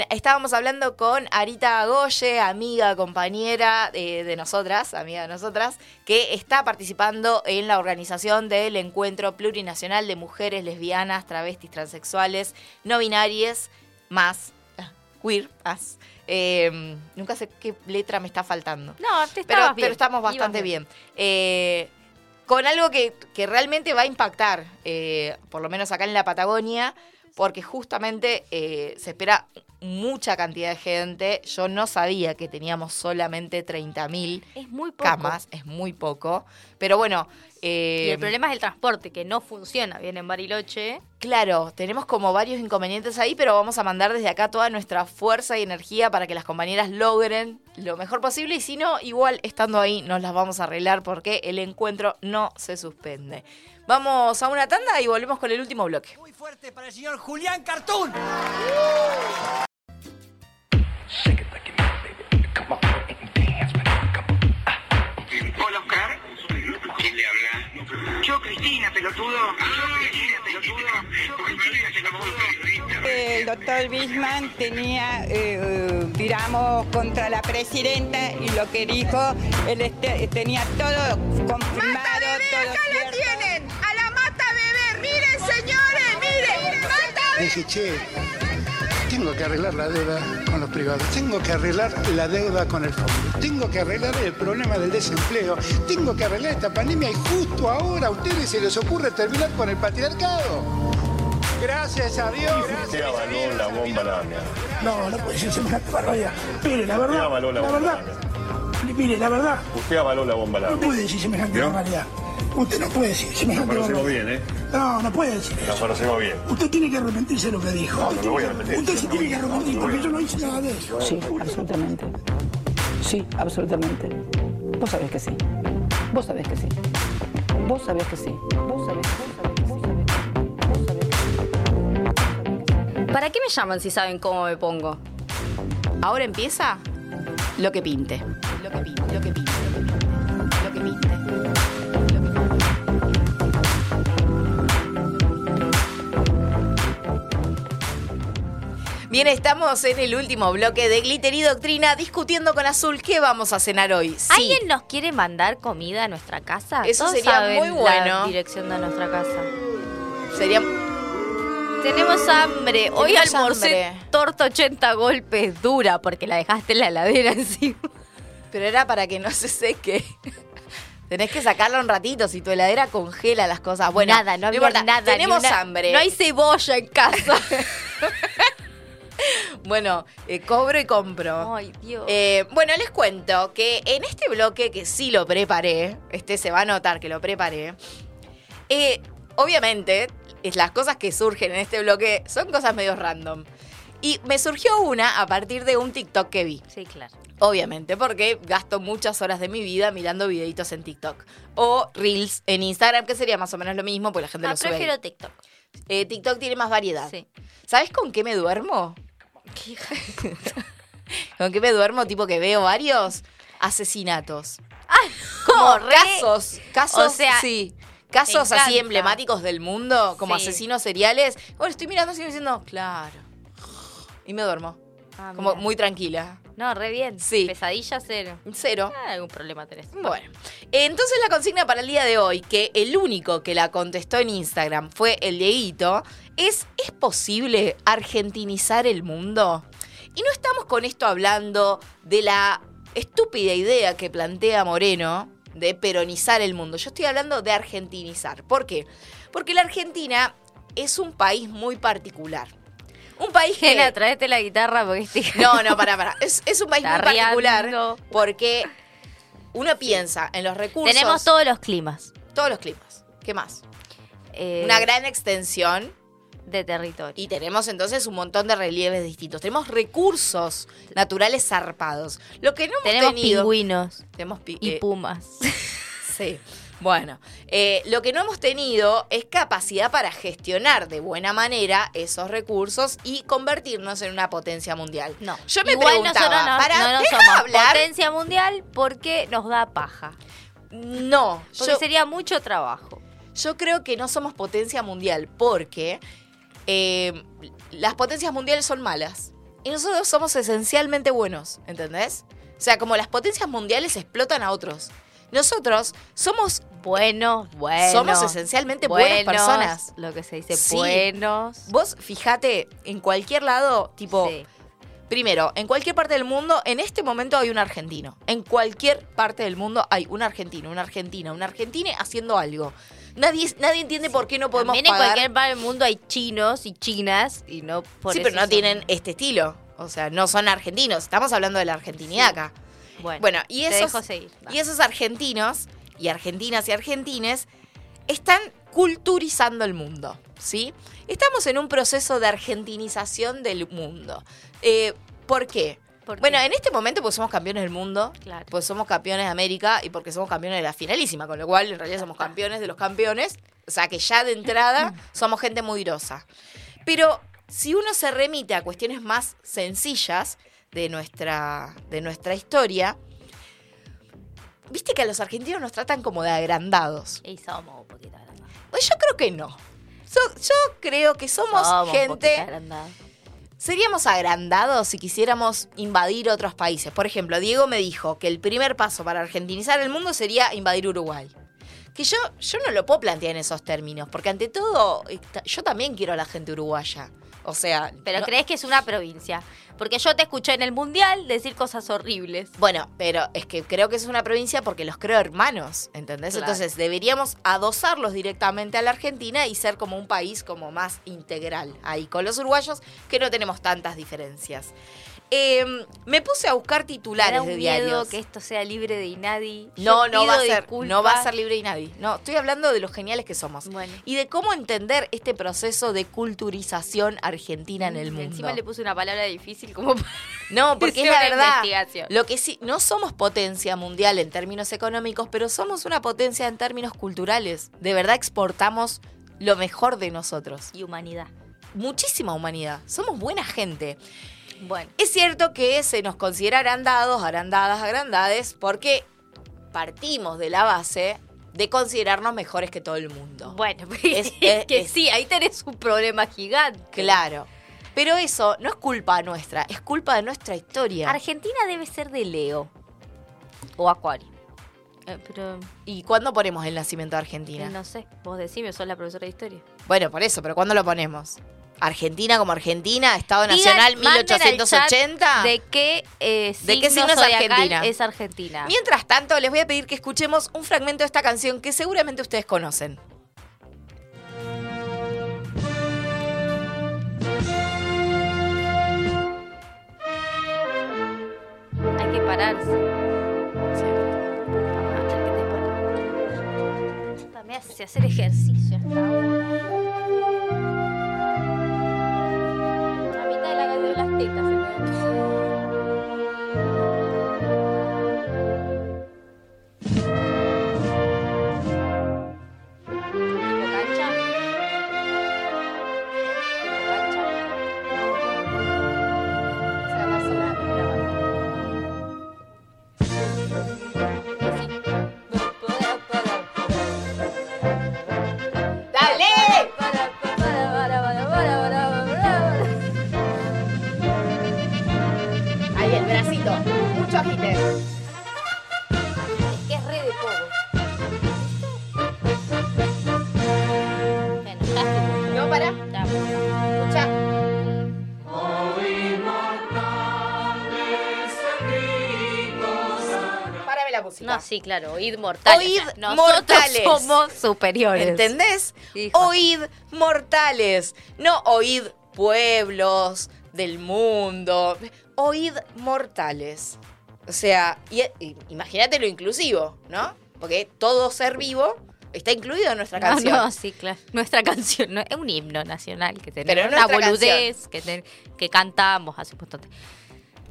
Estábamos hablando con Arita Goye, amiga, compañera eh, de nosotras, amiga de nosotras, que está participando en la organización del Encuentro Plurinacional de Mujeres Lesbianas, Travestis, Transexuales, No Binarias, más, ah, queer, más. Eh, nunca sé qué letra me está faltando. No, te pero, bien. pero estamos bastante bien. Eh, con algo que, que realmente va a impactar, eh, por lo menos acá en la Patagonia, porque justamente se espera mucha cantidad de gente. Yo no sabía que teníamos solamente 30.000 Es muy poco. camas, es muy poco. Pero bueno, eh, Y el problema es el transporte, que no funciona bien en Bariloche. Claro, tenemos como varios inconvenientes ahí, pero vamos a mandar desde acá toda nuestra fuerza y energía para que las compañeras logren lo mejor posible y si no, igual estando ahí nos las vamos a arreglar porque el encuentro no se suspende. Vamos a una tanda y volvemos con el último bloque. Muy fuerte para el señor Julián Cartún. Hola, Oscar. ¿Quién le habla? Yo, Cristina, pelotudo. Yo, Cristina, pelotudo. Yo, Cristina, pelotudo. El doctor Bisman tenía, eh, tiramos contra la presidenta y lo que dijo, él este- tenía todo confirmado, todo cierto. tienen! ¡A la mata bebé! ¡Miren, señores! ¡Miren! ¡Mata Dije, che, tengo que arreglar la deuda con los privados, tengo que arreglar la deuda con el fondo, tengo que arreglar el problema del desempleo, tengo que arreglar esta pandemia y justo ahora a ustedes se les ocurre terminar con el patriarcado. Gracias a Dios. Usted avaló la bomba larga. No, no puede decir semejante barbaridad. Mire, la Usted verdad, avaló la la bomba verdad, mire, la verdad, Usted avaló la bomba no puede decir semejante barbaridad. Usted no puede decir Nos semejante conocemos barbaridad. bien, ¿eh? No, no puede decir Nos conocemos bien. Usted tiene que arrepentirse de lo que dijo. No, no me voy a que- arrepentir. Usted se tiene que arrepentir porque yo no hice nada de eso. Sí, absolutamente. Sí, absolutamente. Vos sabés que sí. Vos sabés que sí. Vos sabés que sí. Vos sabés, vos sabés, vos sabés. Vos sabés. ¿Para qué me llaman si saben cómo me pongo? Ahora empieza lo que pinte. Lo que pinte, lo que pinte, lo Bien, estamos en el último bloque de Glitter y Doctrina discutiendo con Azul qué vamos a cenar hoy. Sí, ¿Alguien nos quiere mandar comida a nuestra casa? Eso Todos sería saben muy bueno. La dirección de nuestra casa. sería Tenemos hambre. Hoy Tenemos almorcé hambre. torta 80 golpes dura porque la dejaste en la heladera encima. Pero era para que no se seque. Tenés que sacarla un ratito, si tu heladera congela las cosas. Bueno, nada, no había importa, nada. Tenemos una- hambre. No hay cebolla en casa. Bueno, eh, cobro y compro. Ay, Dios. Eh, bueno, les cuento que en este bloque, que sí lo preparé, este se va a notar que lo preparé, eh, obviamente es las cosas que surgen en este bloque son cosas medio random. Y me surgió una a partir de un TikTok que vi. Sí, claro. Obviamente, porque gasto muchas horas de mi vida mirando videitos en TikTok. O Reels en Instagram, que sería más o menos lo mismo, porque la gente Ah, lo sube. ahí. prefiero TikTok. Eh, TikTok tiene más variedad. Sí. ¿Sabes con qué me duermo? ¿Con qué me duermo? Tipo que veo varios asesinatos. Como como re- casos, casos, o sea, sí. Casos así emblemáticos del mundo, como Sí. asesinos seriales. Bueno, estoy mirando así diciendo, claro. Y me duermo. Ah, como mira. muy tranquila. No, re bien. Sí. Pesadilla cero. Cero. Ah, algún problema tenés. Bueno, entonces la consigna para el día de hoy, que el único que la contestó en Instagram fue el Dieguito, es ¿es posible argentinizar el mundo? Y no estamos con esto hablando de la estúpida idea que plantea Moreno de peronizar el mundo. Yo estoy hablando de argentinizar. ¿Por qué? Porque la Argentina es un país muy particular. Un país que... Gena, traete la guitarra porque estoy... No, no, para, para. Es, es un país Está muy particular porque uno piensa en los recursos. Tenemos todos los climas. todos los climas. ¿Qué más? Eh, Una gran extensión de territorio. y tenemos entonces un montón de relieves distintos. Tenemos recursos naturales zarpados. Lo que no hemos Tenemos tenido. pingüinos Tenemos pi- y eh, pumas. Sí. Bueno, eh, lo que no hemos tenido es capacidad para gestionar de buena manera esos recursos y convertirnos en una potencia mundial. No. Yo me Igual preguntaba, no, para, no, somos hablar. potencia mundial porque nos da paja. No, Porque yo, sería mucho trabajo. yo creo que no somos potencia mundial porque eh, las potencias mundiales son malas y nosotros somos esencialmente buenos, ¿entendés? O sea, como las potencias mundiales explotan a otros. Nosotros somos Buenos, buenos. Somos esencialmente buenas buenos, personas. Lo que se dice Sí. buenos. Vos fíjate, en cualquier lado, tipo, Sí. primero, en cualquier parte del mundo, en este momento hay un argentino. En cualquier parte del mundo hay un argentino, una argentina, un argentine haciendo algo. Nadie, nadie entiende por qué no podemos También en cualquier parte del mundo hay chinos y chinas y no por sí, eso pero no son- tienen este estilo. O sea, no son argentinos. Estamos hablando de la argentinidad acá. Bueno, Bueno, y esos, dejo seguir. va. y esos argentinos y argentinas y argentines están culturizando el mundo, ¿sí? Estamos en un proceso de argentinización del mundo. Eh, ¿Por qué? ¿Por bueno, qué? en este momento pues somos campeones del mundo, Claro. pues somos campeones de América y porque somos campeones de la finalísima, con lo cual en realidad somos campeones de los campeones, o sea que ya de entrada somos gente muy grosa. Pero si uno se remite a cuestiones más sencillas de nuestra, de nuestra historia, viste que a los argentinos nos tratan como de agrandados. Y somos un poquito agrandados. Pues yo creo que no. So- yo creo que somos, gente agrandados. Seríamos agrandados si quisiéramos invadir otros países. Por ejemplo, Diego me dijo que el primer paso para argentinizar el mundo sería invadir Uruguay. Que yo, yo no lo puedo plantear en esos términos, porque ante todo, yo también quiero a la gente uruguaya. O sea, Pero no- crees que es una provincia. Porque yo te escuché en el mundial decir cosas horribles. Bueno, pero es que creo que es una provincia porque los creo hermanos, ¿entendés? Claro. Entonces deberíamos adosarlos directamente a la Argentina y ser como un país como más integral ahí con los uruguayos que no tenemos tantas diferencias. Eh, me puse a buscar Me da titulares un de miedo diarios. que esto sea libre de Inadi. No, no va a ser, disculpas. no va a ser libre y nadie. No, estoy hablando de los geniales que somos Bueno. y de cómo entender este proceso de culturización argentina en el mundo. Encima le puse una palabra difícil como para No, porque es la verdad. Lo que sí, no somos potencia mundial en términos económicos, pero somos una potencia en términos culturales. De verdad exportamos lo mejor de nosotros. Y humanidad. Muchísima humanidad. Somos buena gente. Bueno. Es cierto que se nos considera agrandados, agrandadas, agrandades, porque partimos de la base de considerarnos mejores que todo el mundo. Bueno, Es- es, que es- sí, ahí tenés un problema gigante. Claro. Pero eso no es culpa nuestra, es culpa de nuestra historia. Argentina debe ser de Leo. O Acuario. Eh, pero ¿Y cuándo ponemos el nacimiento de Argentina? eh, no sé, vos decime, sos la profesora de historia. Bueno, por eso, pero ¿cuándo lo ponemos? Argentina como Argentina, Estado Digan, Nacional manden al chat 1880. ¿De qué, eh, ¿De qué signo es Argentina? es Argentina? Mientras tanto, les voy a pedir que escuchemos un fragmento de esta canción que seguramente ustedes conocen. Hay que pararse. Me hace hacer ejercicio hasta ahora. La de música. No, sí, claro, oíd mortales. Oíd nosotros mortales. somos superiores. ¿Entendés? Hijo. Oíd mortales. No oíd pueblos del mundo. Oíd mortales. O sea, imagínate lo inclusivo, ¿no? Porque todo ser vivo está incluido en nuestra No, canción. no, sí, claro. Nuestra canción no, es un himno nacional que tenemos. Pero es una boludez que, ten- que cantamos hace un montón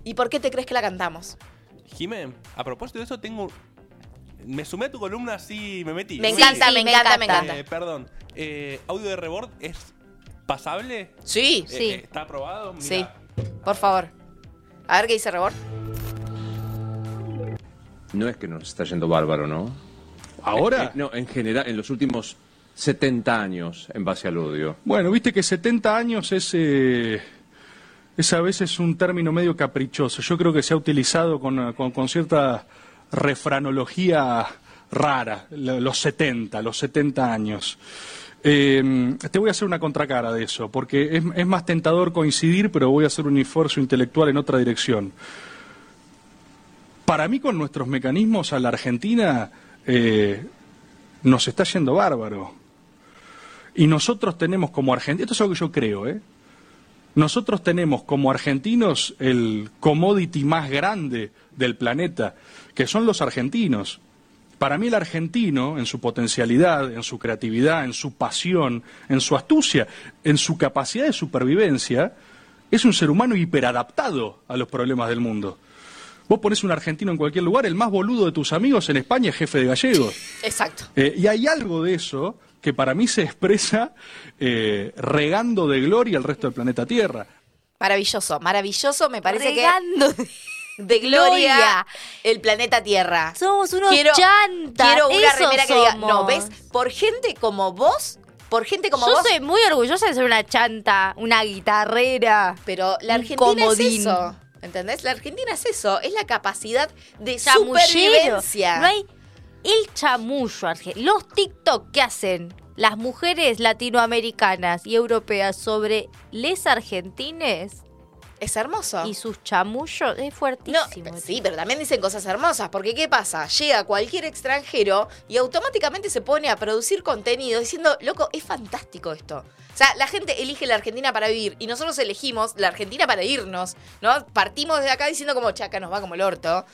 ¿Y por qué te crees que la cantamos? Jimé, a propósito de eso, tengo. Me sumé a tu columna así, me metí. Me encanta, sí. me encanta, me Eh, encanta. perdón, eh, ¿audio de rebord es pasable? Sí. Eh, Sí. eh, ¿Está aprobado? Mirá. Sí. Por favor. A ver qué dice Rebord. No es que nos está yendo bárbaro, ¿no? ¿Ahora? Eh, eh, no, en general, en los últimos 70 años, en base al odio. Bueno, viste que 70 años es, eh, es a veces un término medio caprichoso. Yo creo que se ha utilizado con, con- cierta refranología rara, lo- los 70, los 70 años. Eh, te voy a hacer una contracara de eso, porque es, es más tentador coincidir, pero voy a hacer un esfuerzo intelectual en otra dirección. Para mí, con nuestros mecanismos a la Argentina, eh, nos está yendo bárbaro. Y nosotros tenemos como argentinos, esto es algo que yo creo, ¿eh? Nosotros tenemos como argentinos el commodity más grande del planeta, que son los argentinos. Para mí el argentino, en su potencialidad, en su creatividad, en su pasión, en su astucia, en su capacidad de supervivencia, es un ser humano hiperadaptado a los problemas del mundo. Vos ponés un argentino en cualquier lugar, el más boludo de tus amigos en España es jefe de gallegos. Exacto. Eh, y hay algo de eso que para mí se expresa eh, regando de gloria al resto del planeta Tierra. Maravilloso, maravilloso. Me parece Regando que de gloria, gloria. el planeta Tierra. Somos unos quiero, chantas, Quiero una eso remera que diga, no, ¿ves? Por gente como vos, por gente como Yo vos. soy muy orgullosa de ser una chanta, una guitarrera. Pero la Argentina es eso. ¿Entendés? La Argentina es eso. Es la capacidad de Chamullero. supervivencia. No hay el chamullo argentino. Los TikTok que hacen las mujeres latinoamericanas y europeas sobre les argentines Es hermoso. y sus chamullos es fuertísimo. No, sí, pero también dicen cosas hermosas, porque ¿qué pasa? Llega cualquier extranjero y automáticamente se pone a producir contenido diciendo, loco, es fantástico esto. O sea, la gente elige la Argentina para vivir y nosotros elegimos la Argentina para irnos, ¿no? Partimos de acá diciendo como, chaca, nos va como el orto.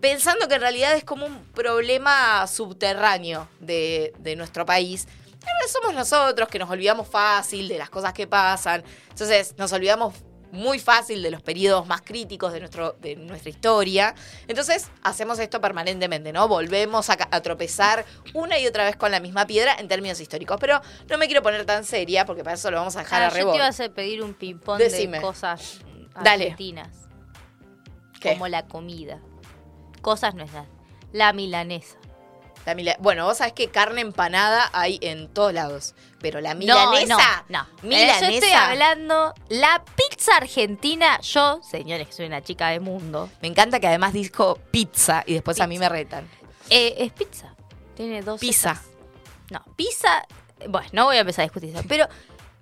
Pensando que en realidad es como un problema subterráneo de, de nuestro país. Pero somos nosotros que nos olvidamos fácil de las cosas que pasan. Entonces, nos olvidamos muy fácil de los periodos más críticos de, nuestro, de nuestra historia. Entonces, hacemos esto permanentemente, ¿no? Volvemos a, tropezar una y otra vez con la misma piedra en términos históricos. Pero no me quiero poner tan seria, porque para eso lo vamos a dejar Ah, a yo te rebord. iba a pedir un ping-pong de cosas Dale. argentinas. ¿Qué? Como la comida. Cosas nuestras. La milanesa. La mila- bueno, vos sabés que carne empanada hay en todos lados. Pero la milanesa. No, no. Milanesa. Yo estoy hablando. La pizza argentina. Yo, señores, que soy una chica de mundo. Me encanta que además dijo pizza y después a mí me retan. eh, es pizza. Tiene dos. Pizza. No, pizza. Bueno, no voy a empezar a discutir eso. Pero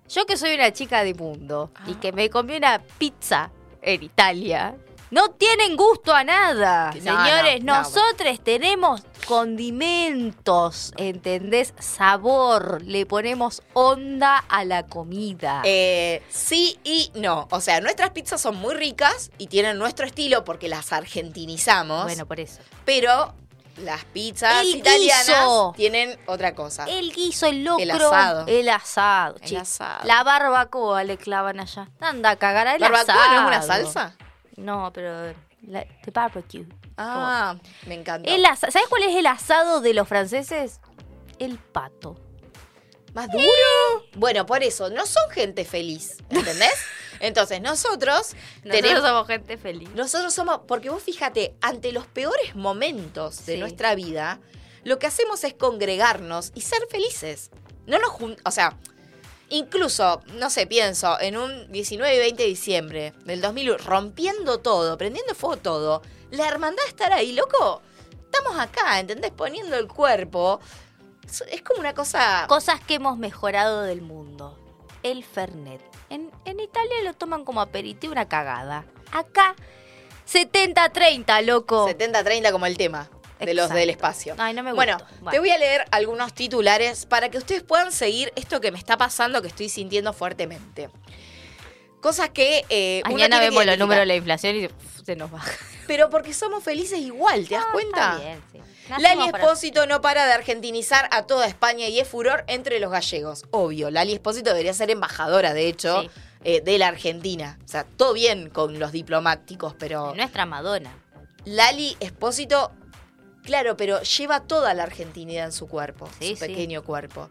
Yo que soy una chica de mundo y Ah. que me comí una pizza en Italia, no tienen gusto a nada. No, Señores, no, no, nosotros tenemos condimentos, ¿entendés? Sabor, le ponemos onda a la comida. Eh, sí y no. O sea, nuestras pizzas son muy ricas y tienen nuestro estilo porque las argentinizamos. bueno, por eso. Pero las pizzas El italianas guiso. tienen otra cosa. El guiso, el locro, El asado. el asado, El asado. La barbacoa le clavan allá. Anda a cagar ¿Barbacoa asado. no es una salsa? No, pero la, de barbecue. Ah, me encanta. El asa- ¿Sabes cuál es el asado de los franceses? El pato. ¿Más duro? Bueno, por eso, no son gente feliz, ¿entendés? Entonces, nosotros, Nosotros tenemos... somos gente feliz. Nosotros somos, porque vos fíjate, ante los peores momentos de Sí. nuestra vida, lo que hacemos es congregarnos y ser felices. No nos o sea, incluso, no sé, pienso, en un 19 y 20 de diciembre del 2001, rompiendo todo, prendiendo fuego todo, la hermandad estar ahí, loco, estamos acá, ¿entendés? Poniendo el cuerpo. Es- Es como una cosa... Cosas que hemos mejorado del mundo. El Fernet. En, en Italia lo toman como aperitivo una cagada. Acá, 70-30, loco. 70-30 como el tema de los del espacio. Ay, no me Bueno, gustó. te Bueno. voy a leer algunos titulares para que ustedes puedan seguir esto que me está pasando, que estoy sintiendo fuertemente. Cosas que eh, Mañana vemos los números de la inflación y se nos baja. Pero porque somos felices igual, ¿te das cuenta? Está bien, sí. Lali para- Espósito no para de argentinizar a toda España y es furor entre los gallegos. Obvio, Lali Espósito debería ser embajadora, de hecho, Sí. eh, de la Argentina. O sea, todo bien con los diplomáticos, pero Nuestra Madonna. Lali Espósito, claro, pero lleva toda la argentinidad en su cuerpo, Sí, su sí. pequeño cuerpo.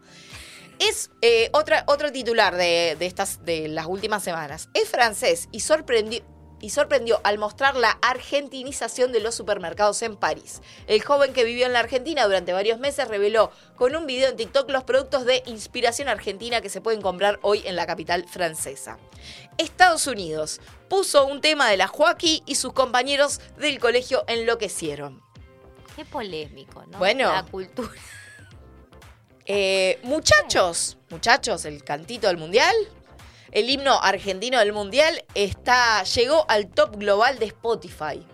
Es eh, otra, otro titular de, de estas, de las últimas semanas. Es francés y sorprendió, y sorprendió al mostrar la argentinización de los supermercados en París. El joven que vivió en la Argentina durante varios meses reveló con un video en TikTok los productos de inspiración argentina que se pueden comprar hoy en la capital francesa. Estados Unidos puso un tema de la Joaquí y sus compañeros del colegio enloquecieron. Qué polémico, ¿no? Bueno. La cultura. Eh, muchachos, muchachos, el cantito del mundial, el himno argentino del mundial está, llegó al top global de Spotify.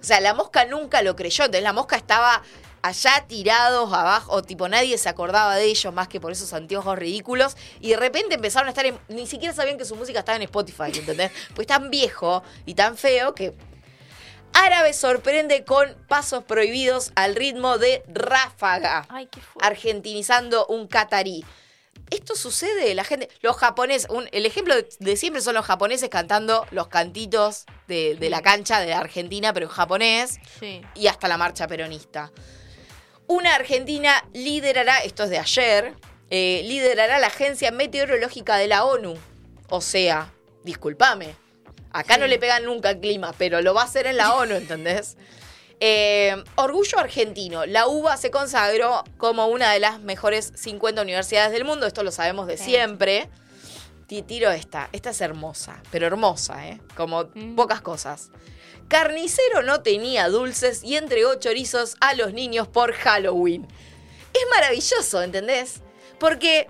O sea, la mosca nunca lo creyó. Entonces la mosca estaba allá tirados abajo, o tipo nadie se acordaba de ellos más que por esos anteojos ridículos. Y de repente empezaron a estar en. Ni siquiera sabían que su música estaba en Spotify, ¿entendés? Pues tan viejo y tan feo que Árabe sorprende con pasos prohibidos al ritmo de ráfaga. Ay, qué fuerte. Argentinizando un catarí. Esto sucede, la gente, los japoneses, un- el ejemplo de, de siempre son los japoneses cantando los cantitos de, de la cancha de Argentina, pero en japonés, Sí. y hasta la marcha peronista. Una Argentina liderará, esto es de ayer, eh, liderará la Agencia Meteorológica de la ONU. O sea, discúlpame, acá no le pegan nunca al clima, pero lo va a hacer en la ONU, ¿entendés? Eh, orgullo argentino. La UBA se consagró como una de las mejores 50 universidades del mundo. Esto lo sabemos de Sí. siempre. Ti- Tiro esta. Esta es hermosa, pero hermosa, ¿eh? Como pocas cosas. Carnicero no tenía dulces y entregó chorizos a los niños por Halloween. Es maravilloso, ¿entendés? Porque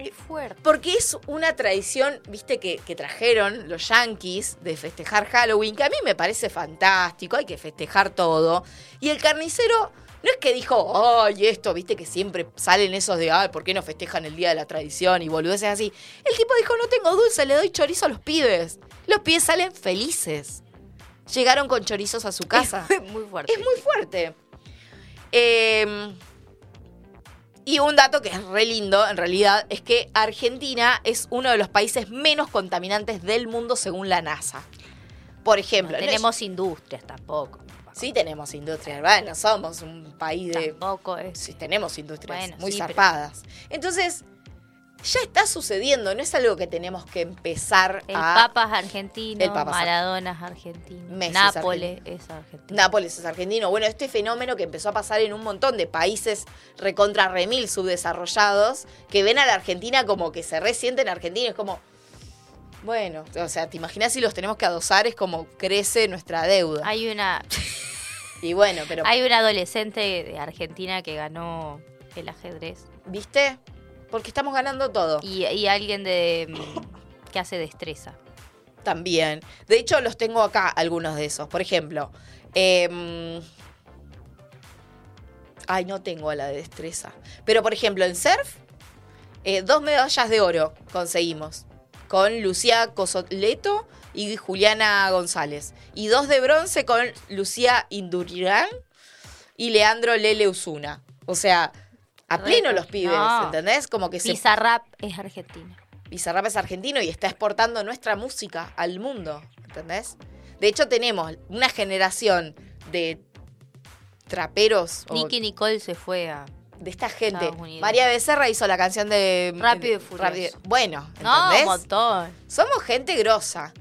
Es fuerte. porque es una tradición, viste, que, que trajeron los yankees de festejar Halloween, que a mí me parece fantástico, hay que festejar todo. Y el carnicero no es que dijo, ay, esto, viste, que siempre salen esos de, ay, ¿por qué no festejan el Día de la Tradición? Y boludeces así. El tipo dijo, no tengo dulce, le doy chorizo a los pibes. Los pibes salen felices. Llegaron con chorizos a su casa. Muy fuerte. Es muy fuerte. Eh, y un dato que es re lindo, en realidad, es que Argentina es uno de los países menos contaminantes del mundo según la NASA. Por ejemplo, No tenemos industrias tampoco. sí tenemos industrias, ¿verdad? No somos un país de... Tampoco es. Sí, tenemos industrias Bueno, muy sí, pero- zarpadas. Entonces, ya está sucediendo, no es algo que tenemos que empezar El a... Papa es argentino, El Papa Maradona es argentino, Messi es Nápoles es argentino. Nápoles es argentino. Bueno, este fenómeno que empezó a pasar en un montón de países recontra remil subdesarrollados que ven a la Argentina como que se resienten Argentina. Es como, bueno, o sea, ¿te imaginas si los tenemos que adosar? Es como crece nuestra deuda. Hay una, Y bueno, pero, hay una adolescente de Argentina que ganó el ajedrez. ¿viste? Porque estamos ganando todo. Y, y alguien de mm, que hace destreza. También. De hecho, los tengo acá, algunos de esos. Por ejemplo, em, ay, no tengo la de destreza. Pero, por ejemplo, en surf, eh, dos medallas de oro conseguimos. Con Lucía Cosoleto y Juliana González. Y dos de bronce con Lucía Indurán y Leandro Lele Usuna. O sea, a pleno los pibes, No. ¿entendés? Como que se Bizarrap es argentino. Bizarrap es argentino y está exportando nuestra música al mundo, ¿entendés? De hecho, tenemos una generación de traperos o Nicky Nicole se fue a. de esta gente. María Becerra hizo la canción de Rápido y Furioso. Rápido- Bueno, No, ¿entendés? un montón. Somos gente grosa.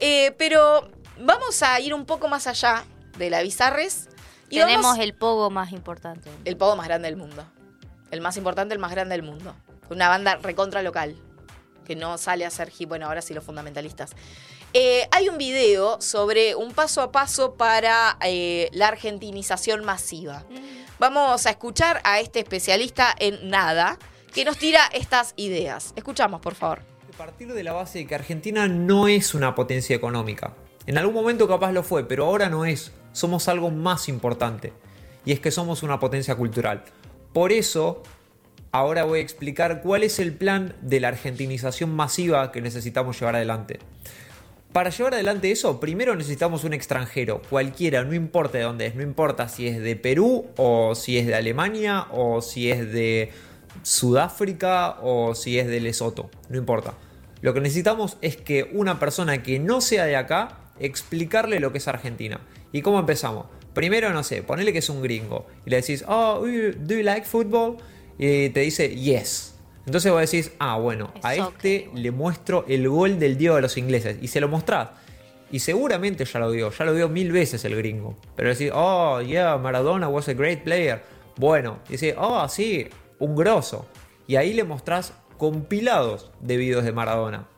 Eh, pero vamos a ir un poco más allá de la Bizarres. Y Tenemos vamos- el pogo más importante. el pogo más grande del mundo. El más importante, el más grande del mundo. Una banda recontra local. Que no sale a hacer hip. Bueno, ahora sí los fundamentalistas. Eh, hay un video sobre un paso a paso para eh, la argentinización masiva. Vamos a escuchar a este especialista en nada que nos tira estas ideas. Escuchamos, por favor. Partir de la base de que Argentina no es una potencia económica. En algún momento capaz lo fue, pero ahora no es. Somos algo más importante. Y es que somos una potencia cultural. Por eso, ahora voy a explicar cuál es el plan de la argentinización masiva que necesitamos llevar adelante. Para llevar adelante eso, primero necesitamos un extranjero, cualquiera, no importa de dónde es, no importa si es de Perú o si es de Alemania o si es de Sudáfrica o si es de Lesoto, no importa. Lo que necesitamos es que una persona que no sea de acá, explicarle lo que es Argentina. ¿Y cómo empezamos? Primero, no sé, ponele que es un gringo y le decís, oh, do you like football? Y te dice, yes. Entonces vos decís, ah, bueno, a este le muestro el gol del Diego de los ingleses. Y se lo mostrás. Y seguramente ya lo vio, ya lo vio mil veces el gringo. Pero decís, oh, yeah, Maradona was a great player. Bueno, y dice, oh, sí, un grosso. Y ahí le mostrás compilados de videos de Maradona.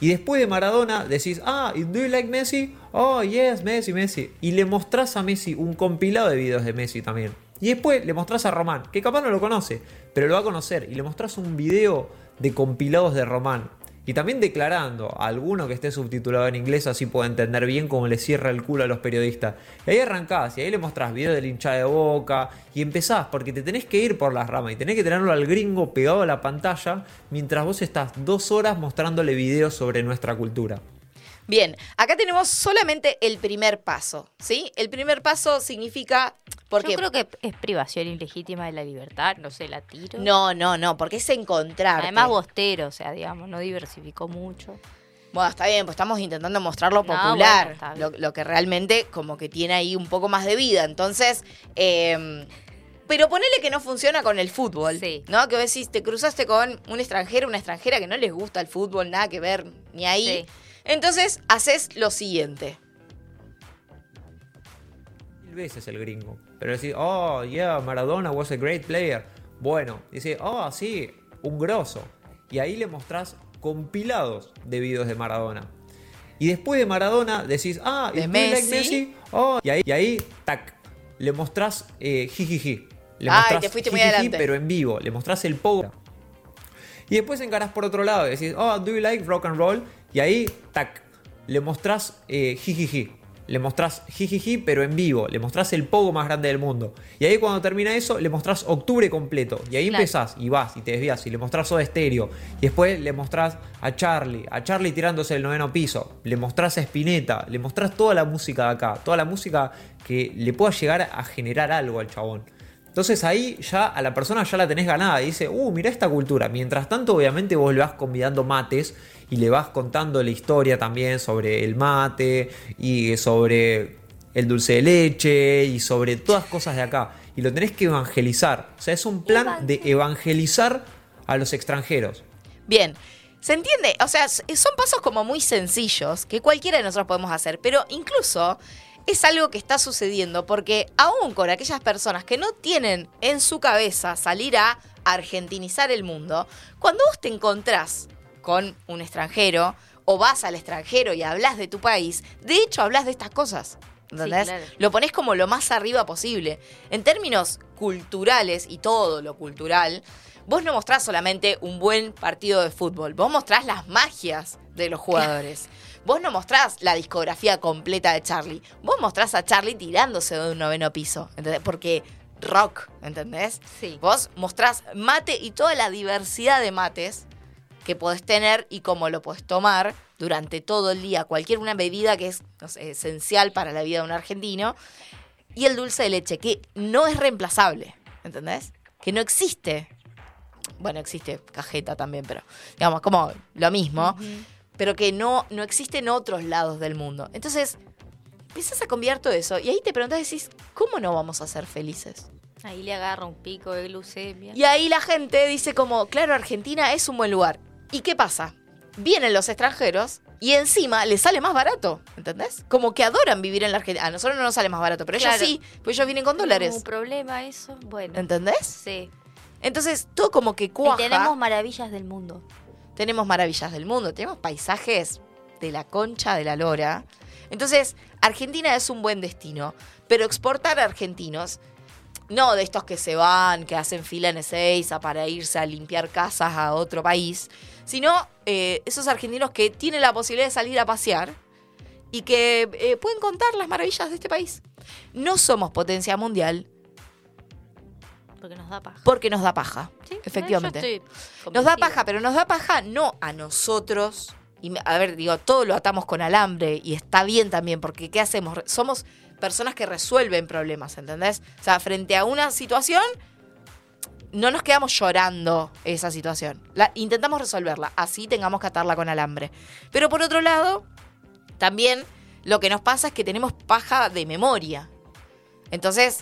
Y después de Maradona decís, ah, ¿do you like Messi? Oh, yes, Messi, Messi. Y le mostrás a Messi un compilado de videos de Messi también. Y después le mostrás a Román, que capaz no lo conoce, pero lo va a conocer. Y le mostrás un video de compilados de Román. Y también declarando a alguno que esté subtitulado en inglés, así puede entender bien cómo le cierra el culo a los periodistas. Y ahí arrancás, y ahí le mostrás videos del hincha de boca, y empezás, porque te tenés que ir por las ramas, y tenés que tenerlo al gringo pegado a la pantalla, mientras vos estás dos horas mostrándole videos sobre nuestra cultura. Bien, acá tenemos solamente el primer paso, ¿sí? El primer paso significa... Porque, Yo creo que es privación ilegítima de la libertad, no sé, la tiro. No, no, no, porque es encontrar. Además, bostero, o sea, digamos, no diversificó mucho. Bueno, está bien, pues estamos intentando mostrar lo No, popular, bueno, lo, lo que realmente como que tiene ahí un poco más de vida. Entonces, eh, pero ponele que no funciona con el fútbol, ¿no? Que vos decís, te cruzaste con un extranjero, una extranjera que no les gusta el fútbol, nada que ver, ni ahí. Sí. Entonces, haces lo siguiente. Mil veces el gringo. Pero decís, oh, yeah, Maradona was a great player. Bueno, dice, oh, sí, un grosso. Y ahí le mostrás compilados de videos de Maradona. Y después de Maradona decís, ah, ¿y you like Messi. Messi? Oh, y ahí, y ahí, tac, le mostrás eh, jijiji. Le Ay, mostrás te fuiste muy adelante. pero en vivo. Le mostrás el pogo. Y después encarás por otro lado y decís, oh, do you like rock and roll? Y ahí, tac, le mostrás eh, jijiji. Le mostrás jijiji, pero en vivo. Le mostrás el pogo más grande del mundo. Y ahí cuando termina eso, le mostrás octubre completo. Y ahí Claro. empezás y vas y te desvías y le mostrás Soda Stereo. Y después le mostrás a Charlie, a Charlie tirándose del noveno piso. Le mostrás a Spinetta, le mostrás toda la música de acá. Toda la música que le pueda llegar a generar algo al chabón. Entonces ahí ya a la persona ya la tenés ganada y dice, uh, mira esta cultura. Mientras tanto, obviamente vos le vas convidando mates y le vas contando la historia también sobre el mate y sobre el dulce de leche y sobre todas cosas de acá. Y lo tenés que evangelizar. O sea, es un plan de evangelizar a los extranjeros. Bien, ¿se entiende? O sea, son pasos como muy sencillos que cualquiera de nosotros podemos hacer, pero incluso es algo que está sucediendo porque aún con aquellas personas que no tienen en su cabeza salir a argentinizar el mundo, cuando vos te encontrás con un extranjero o vas al extranjero y hablas de tu país, de hecho hablas de estas cosas. ¿Entendés? claro. Lo pones como lo más arriba posible. En términos culturales y todo lo cultural, vos no mostrás solamente un buen partido de fútbol, vos mostrás las magias de los jugadores. Vos no mostrás la discografía completa de Charlie. Vos mostrás a Charlie tirándose de un noveno piso. ¿entendés? Porque rock, ¿entendés? Sí. Vos mostrás mate y toda la diversidad de mates que podés tener y cómo lo podés tomar durante todo el día. Cualquier una bebida que es no sé, esencial para la vida de un argentino. Y el dulce de leche, que no es reemplazable, ¿entendés? Que no existe. Bueno, existe cajeta también, pero digamos, como lo mismo. Pero que no, no existe en otros lados del mundo. Entonces, empiezas a cambiar todo eso. Y ahí te preguntas, decís, ¿cómo no vamos a ser felices? Ahí le agarra un pico de glucemia. Y ahí la gente dice como, claro, Argentina es un buen lugar. ¿Y qué pasa? Vienen los extranjeros y encima les sale más barato, ¿entendés? Como que adoran vivir en la Argentina. A nosotros no nos sale más barato, pero Claro. ellos sí, pues ellos vienen con ¿Un dólares. problema eso? Bueno. ¿Entendés? Sí. Entonces, todo como que cuaja. Y tenemos maravillas del mundo. tenemos maravillas del mundo, tenemos paisajes de la concha de la lora. Entonces, Argentina es un buen destino, pero exportar argentinos, no de estos que se van, que hacen fila en Ezeiza para irse a limpiar casas a otro país, sino eh, esos argentinos que tienen la posibilidad de salir a pasear y que eh, pueden contar las maravillas de este país. No somos potencia mundial Porque nos da paja. porque nos da paja, Sí, efectivamente. Nos da paja, pero nos da paja no a nosotros. Y me- a ver, digo, todo lo atamos con alambre y está bien también, porque ¿qué hacemos? Somos personas que resuelven problemas, ¿entendés? O sea, frente a una situación, no nos quedamos llorando esa situación. La, intentamos resolverla, así tengamos que atarla con alambre. Pero por otro lado, también lo que nos pasa es que tenemos paja de memoria. Entonces,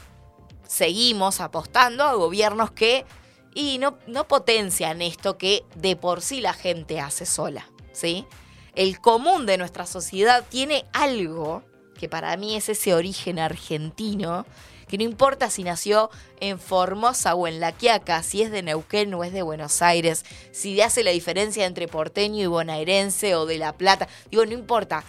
seguimos apostando a gobiernos que y no, no potencian esto que de por sí la gente hace sola, ¿sí? El común de nuestra sociedad tiene algo que para mí es ese origen argentino, que no importa si nació en Formosa o en La Quiaca, si es de Neuquén o es de Buenos Aires, si hace la diferencia entre porteño y bonaerense o de La Plata, digo, no importa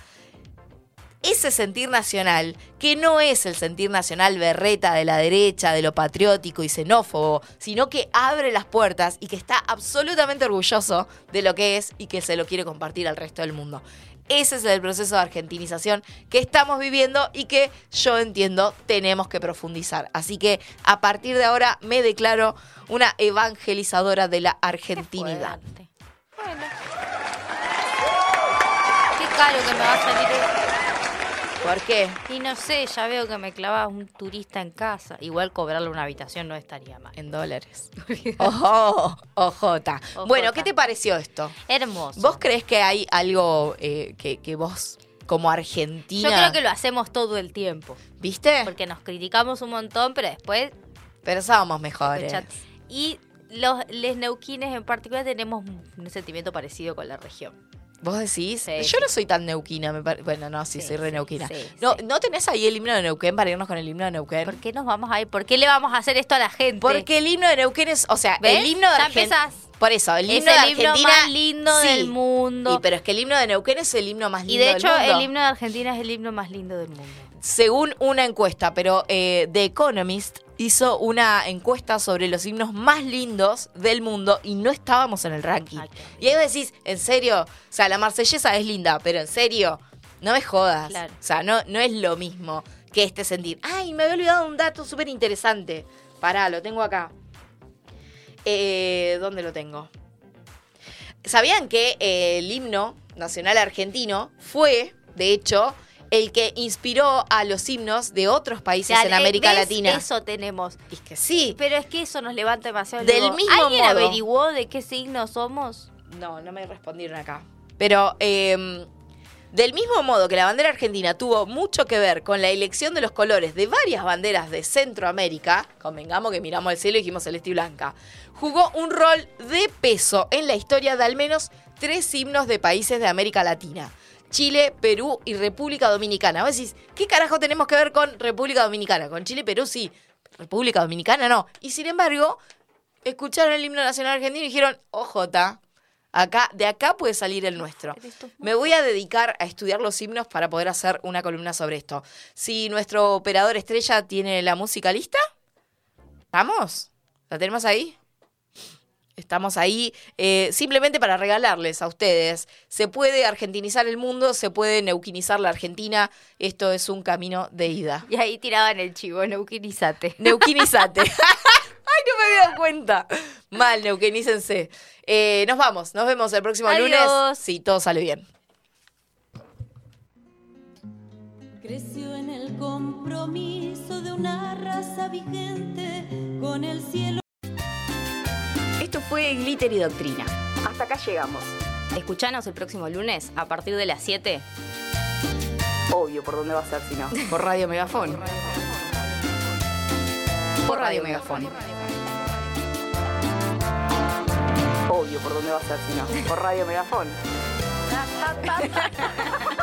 ese sentir nacional, que no es el sentir nacional berreta de la derecha, de lo patriótico y xenófobo, sino que abre las puertas y que está absolutamente orgulloso de lo que es y que se lo quiere compartir al resto del mundo. Ese es el proceso de argentinización que estamos viviendo y que yo entiendo tenemos que profundizar. Así que a partir de ahora me declaro una evangelizadora de la argentinidad. Bueno. Qué que me a. ¿Por qué? Y no sé, ya veo que me clavas un turista en casa. Igual cobrarle una habitación no estaría mal. En dólares. Ojo, ojota. Bueno, ¿qué te pareció esto? Hermoso. ¿Vos crees que hay algo eh, que, que vos, como argentina... Yo creo que lo hacemos todo el tiempo. ¿Viste? Porque nos criticamos un montón, pero después... Pero somos mejores. Y los les neuquines en particular tenemos un sentimiento parecido con la región. ¿Vos decís? Yo no soy tan neuquina, me pare- Bueno, no, sí, soy re neuquina. sí, no, ¿No tenés ahí el himno de Neuquén para irnos con el himno de Neuquén? ¿Por qué nos vamos a ir? ¿Por qué le vamos a hacer esto a la gente? Porque el himno de Neuquén es, o sea, ¿Ves? el himno de Argentina. Por eso, el Es himno de el himno Argentina. más lindo del mundo. Y pero es que el himno de Neuquén es el himno más lindo Y de hecho, del mundo. el himno de Argentina es el himno más lindo del mundo. según una encuesta, pero eh, The Economist hizo una encuesta sobre los himnos más lindos del mundo y no estábamos en el ranking. y ahí decís, ¿en serio? O sea, la marsellesa es linda, pero en serio, no me jodas. Claro. O sea, no, no es lo mismo que este sentir. Ay, me había olvidado un dato súper interesante. Pará, lo tengo acá. Eh, ¿Dónde lo tengo? ¿Sabían que eh, el himno nacional argentino fue, de hecho, el que inspiró a los himnos de otros países Claro, en América ¿ves? Latina? Eso tenemos. Es que sí. Pero es que eso nos levanta demasiado. el Del ego. mismo ¿Alguien modo. averiguó de qué signo somos? No, no me respondieron acá. Pero eh, del mismo modo que la bandera argentina tuvo mucho que ver con la elección de los colores de varias banderas de Centroamérica, convengamos que miramos al cielo y dijimos celeste y blanca, jugó un rol de peso en la historia de al menos tres himnos de países de América Latina. Chile, Perú y República Dominicana. Vos decís, ¿qué carajo tenemos que ver con República Dominicana? Con Chile, Perú sí. República Dominicana no. Y sin embargo, escucharon el himno nacional argentino y dijeron, ojota, Acá, de acá puede salir el nuestro. Me voy a dedicar a estudiar los himnos para poder hacer una columna sobre esto. Si nuestro operador estrella tiene la música lista, ¿estamos? ¿La tenemos ahí? Estamos ahí eh, simplemente para regalarles a ustedes. Se puede argentinizar el mundo, se puede neuquinizar la Argentina. Esto es un camino de ida. Y ahí tiraban el chivo, neuquinizate. Neuquinizate. Ay, no me había dado cuenta. Mal, neuquinícense. Eh, nos vamos, nos vemos el próximo Adiós. lunes. Si todo sale bien. Creció en el compromiso de una raza vigente con el cielo. Esto fue Glitter y Doctrina. Hasta acá llegamos. Escuchanos el próximo lunes a partir de las 7. Obvio, ¿por dónde va a ser si no? Por Radio Megafón. Por Radio Megafón. Obvio, ¿por dónde va a ser si no? Por Radio Megafón.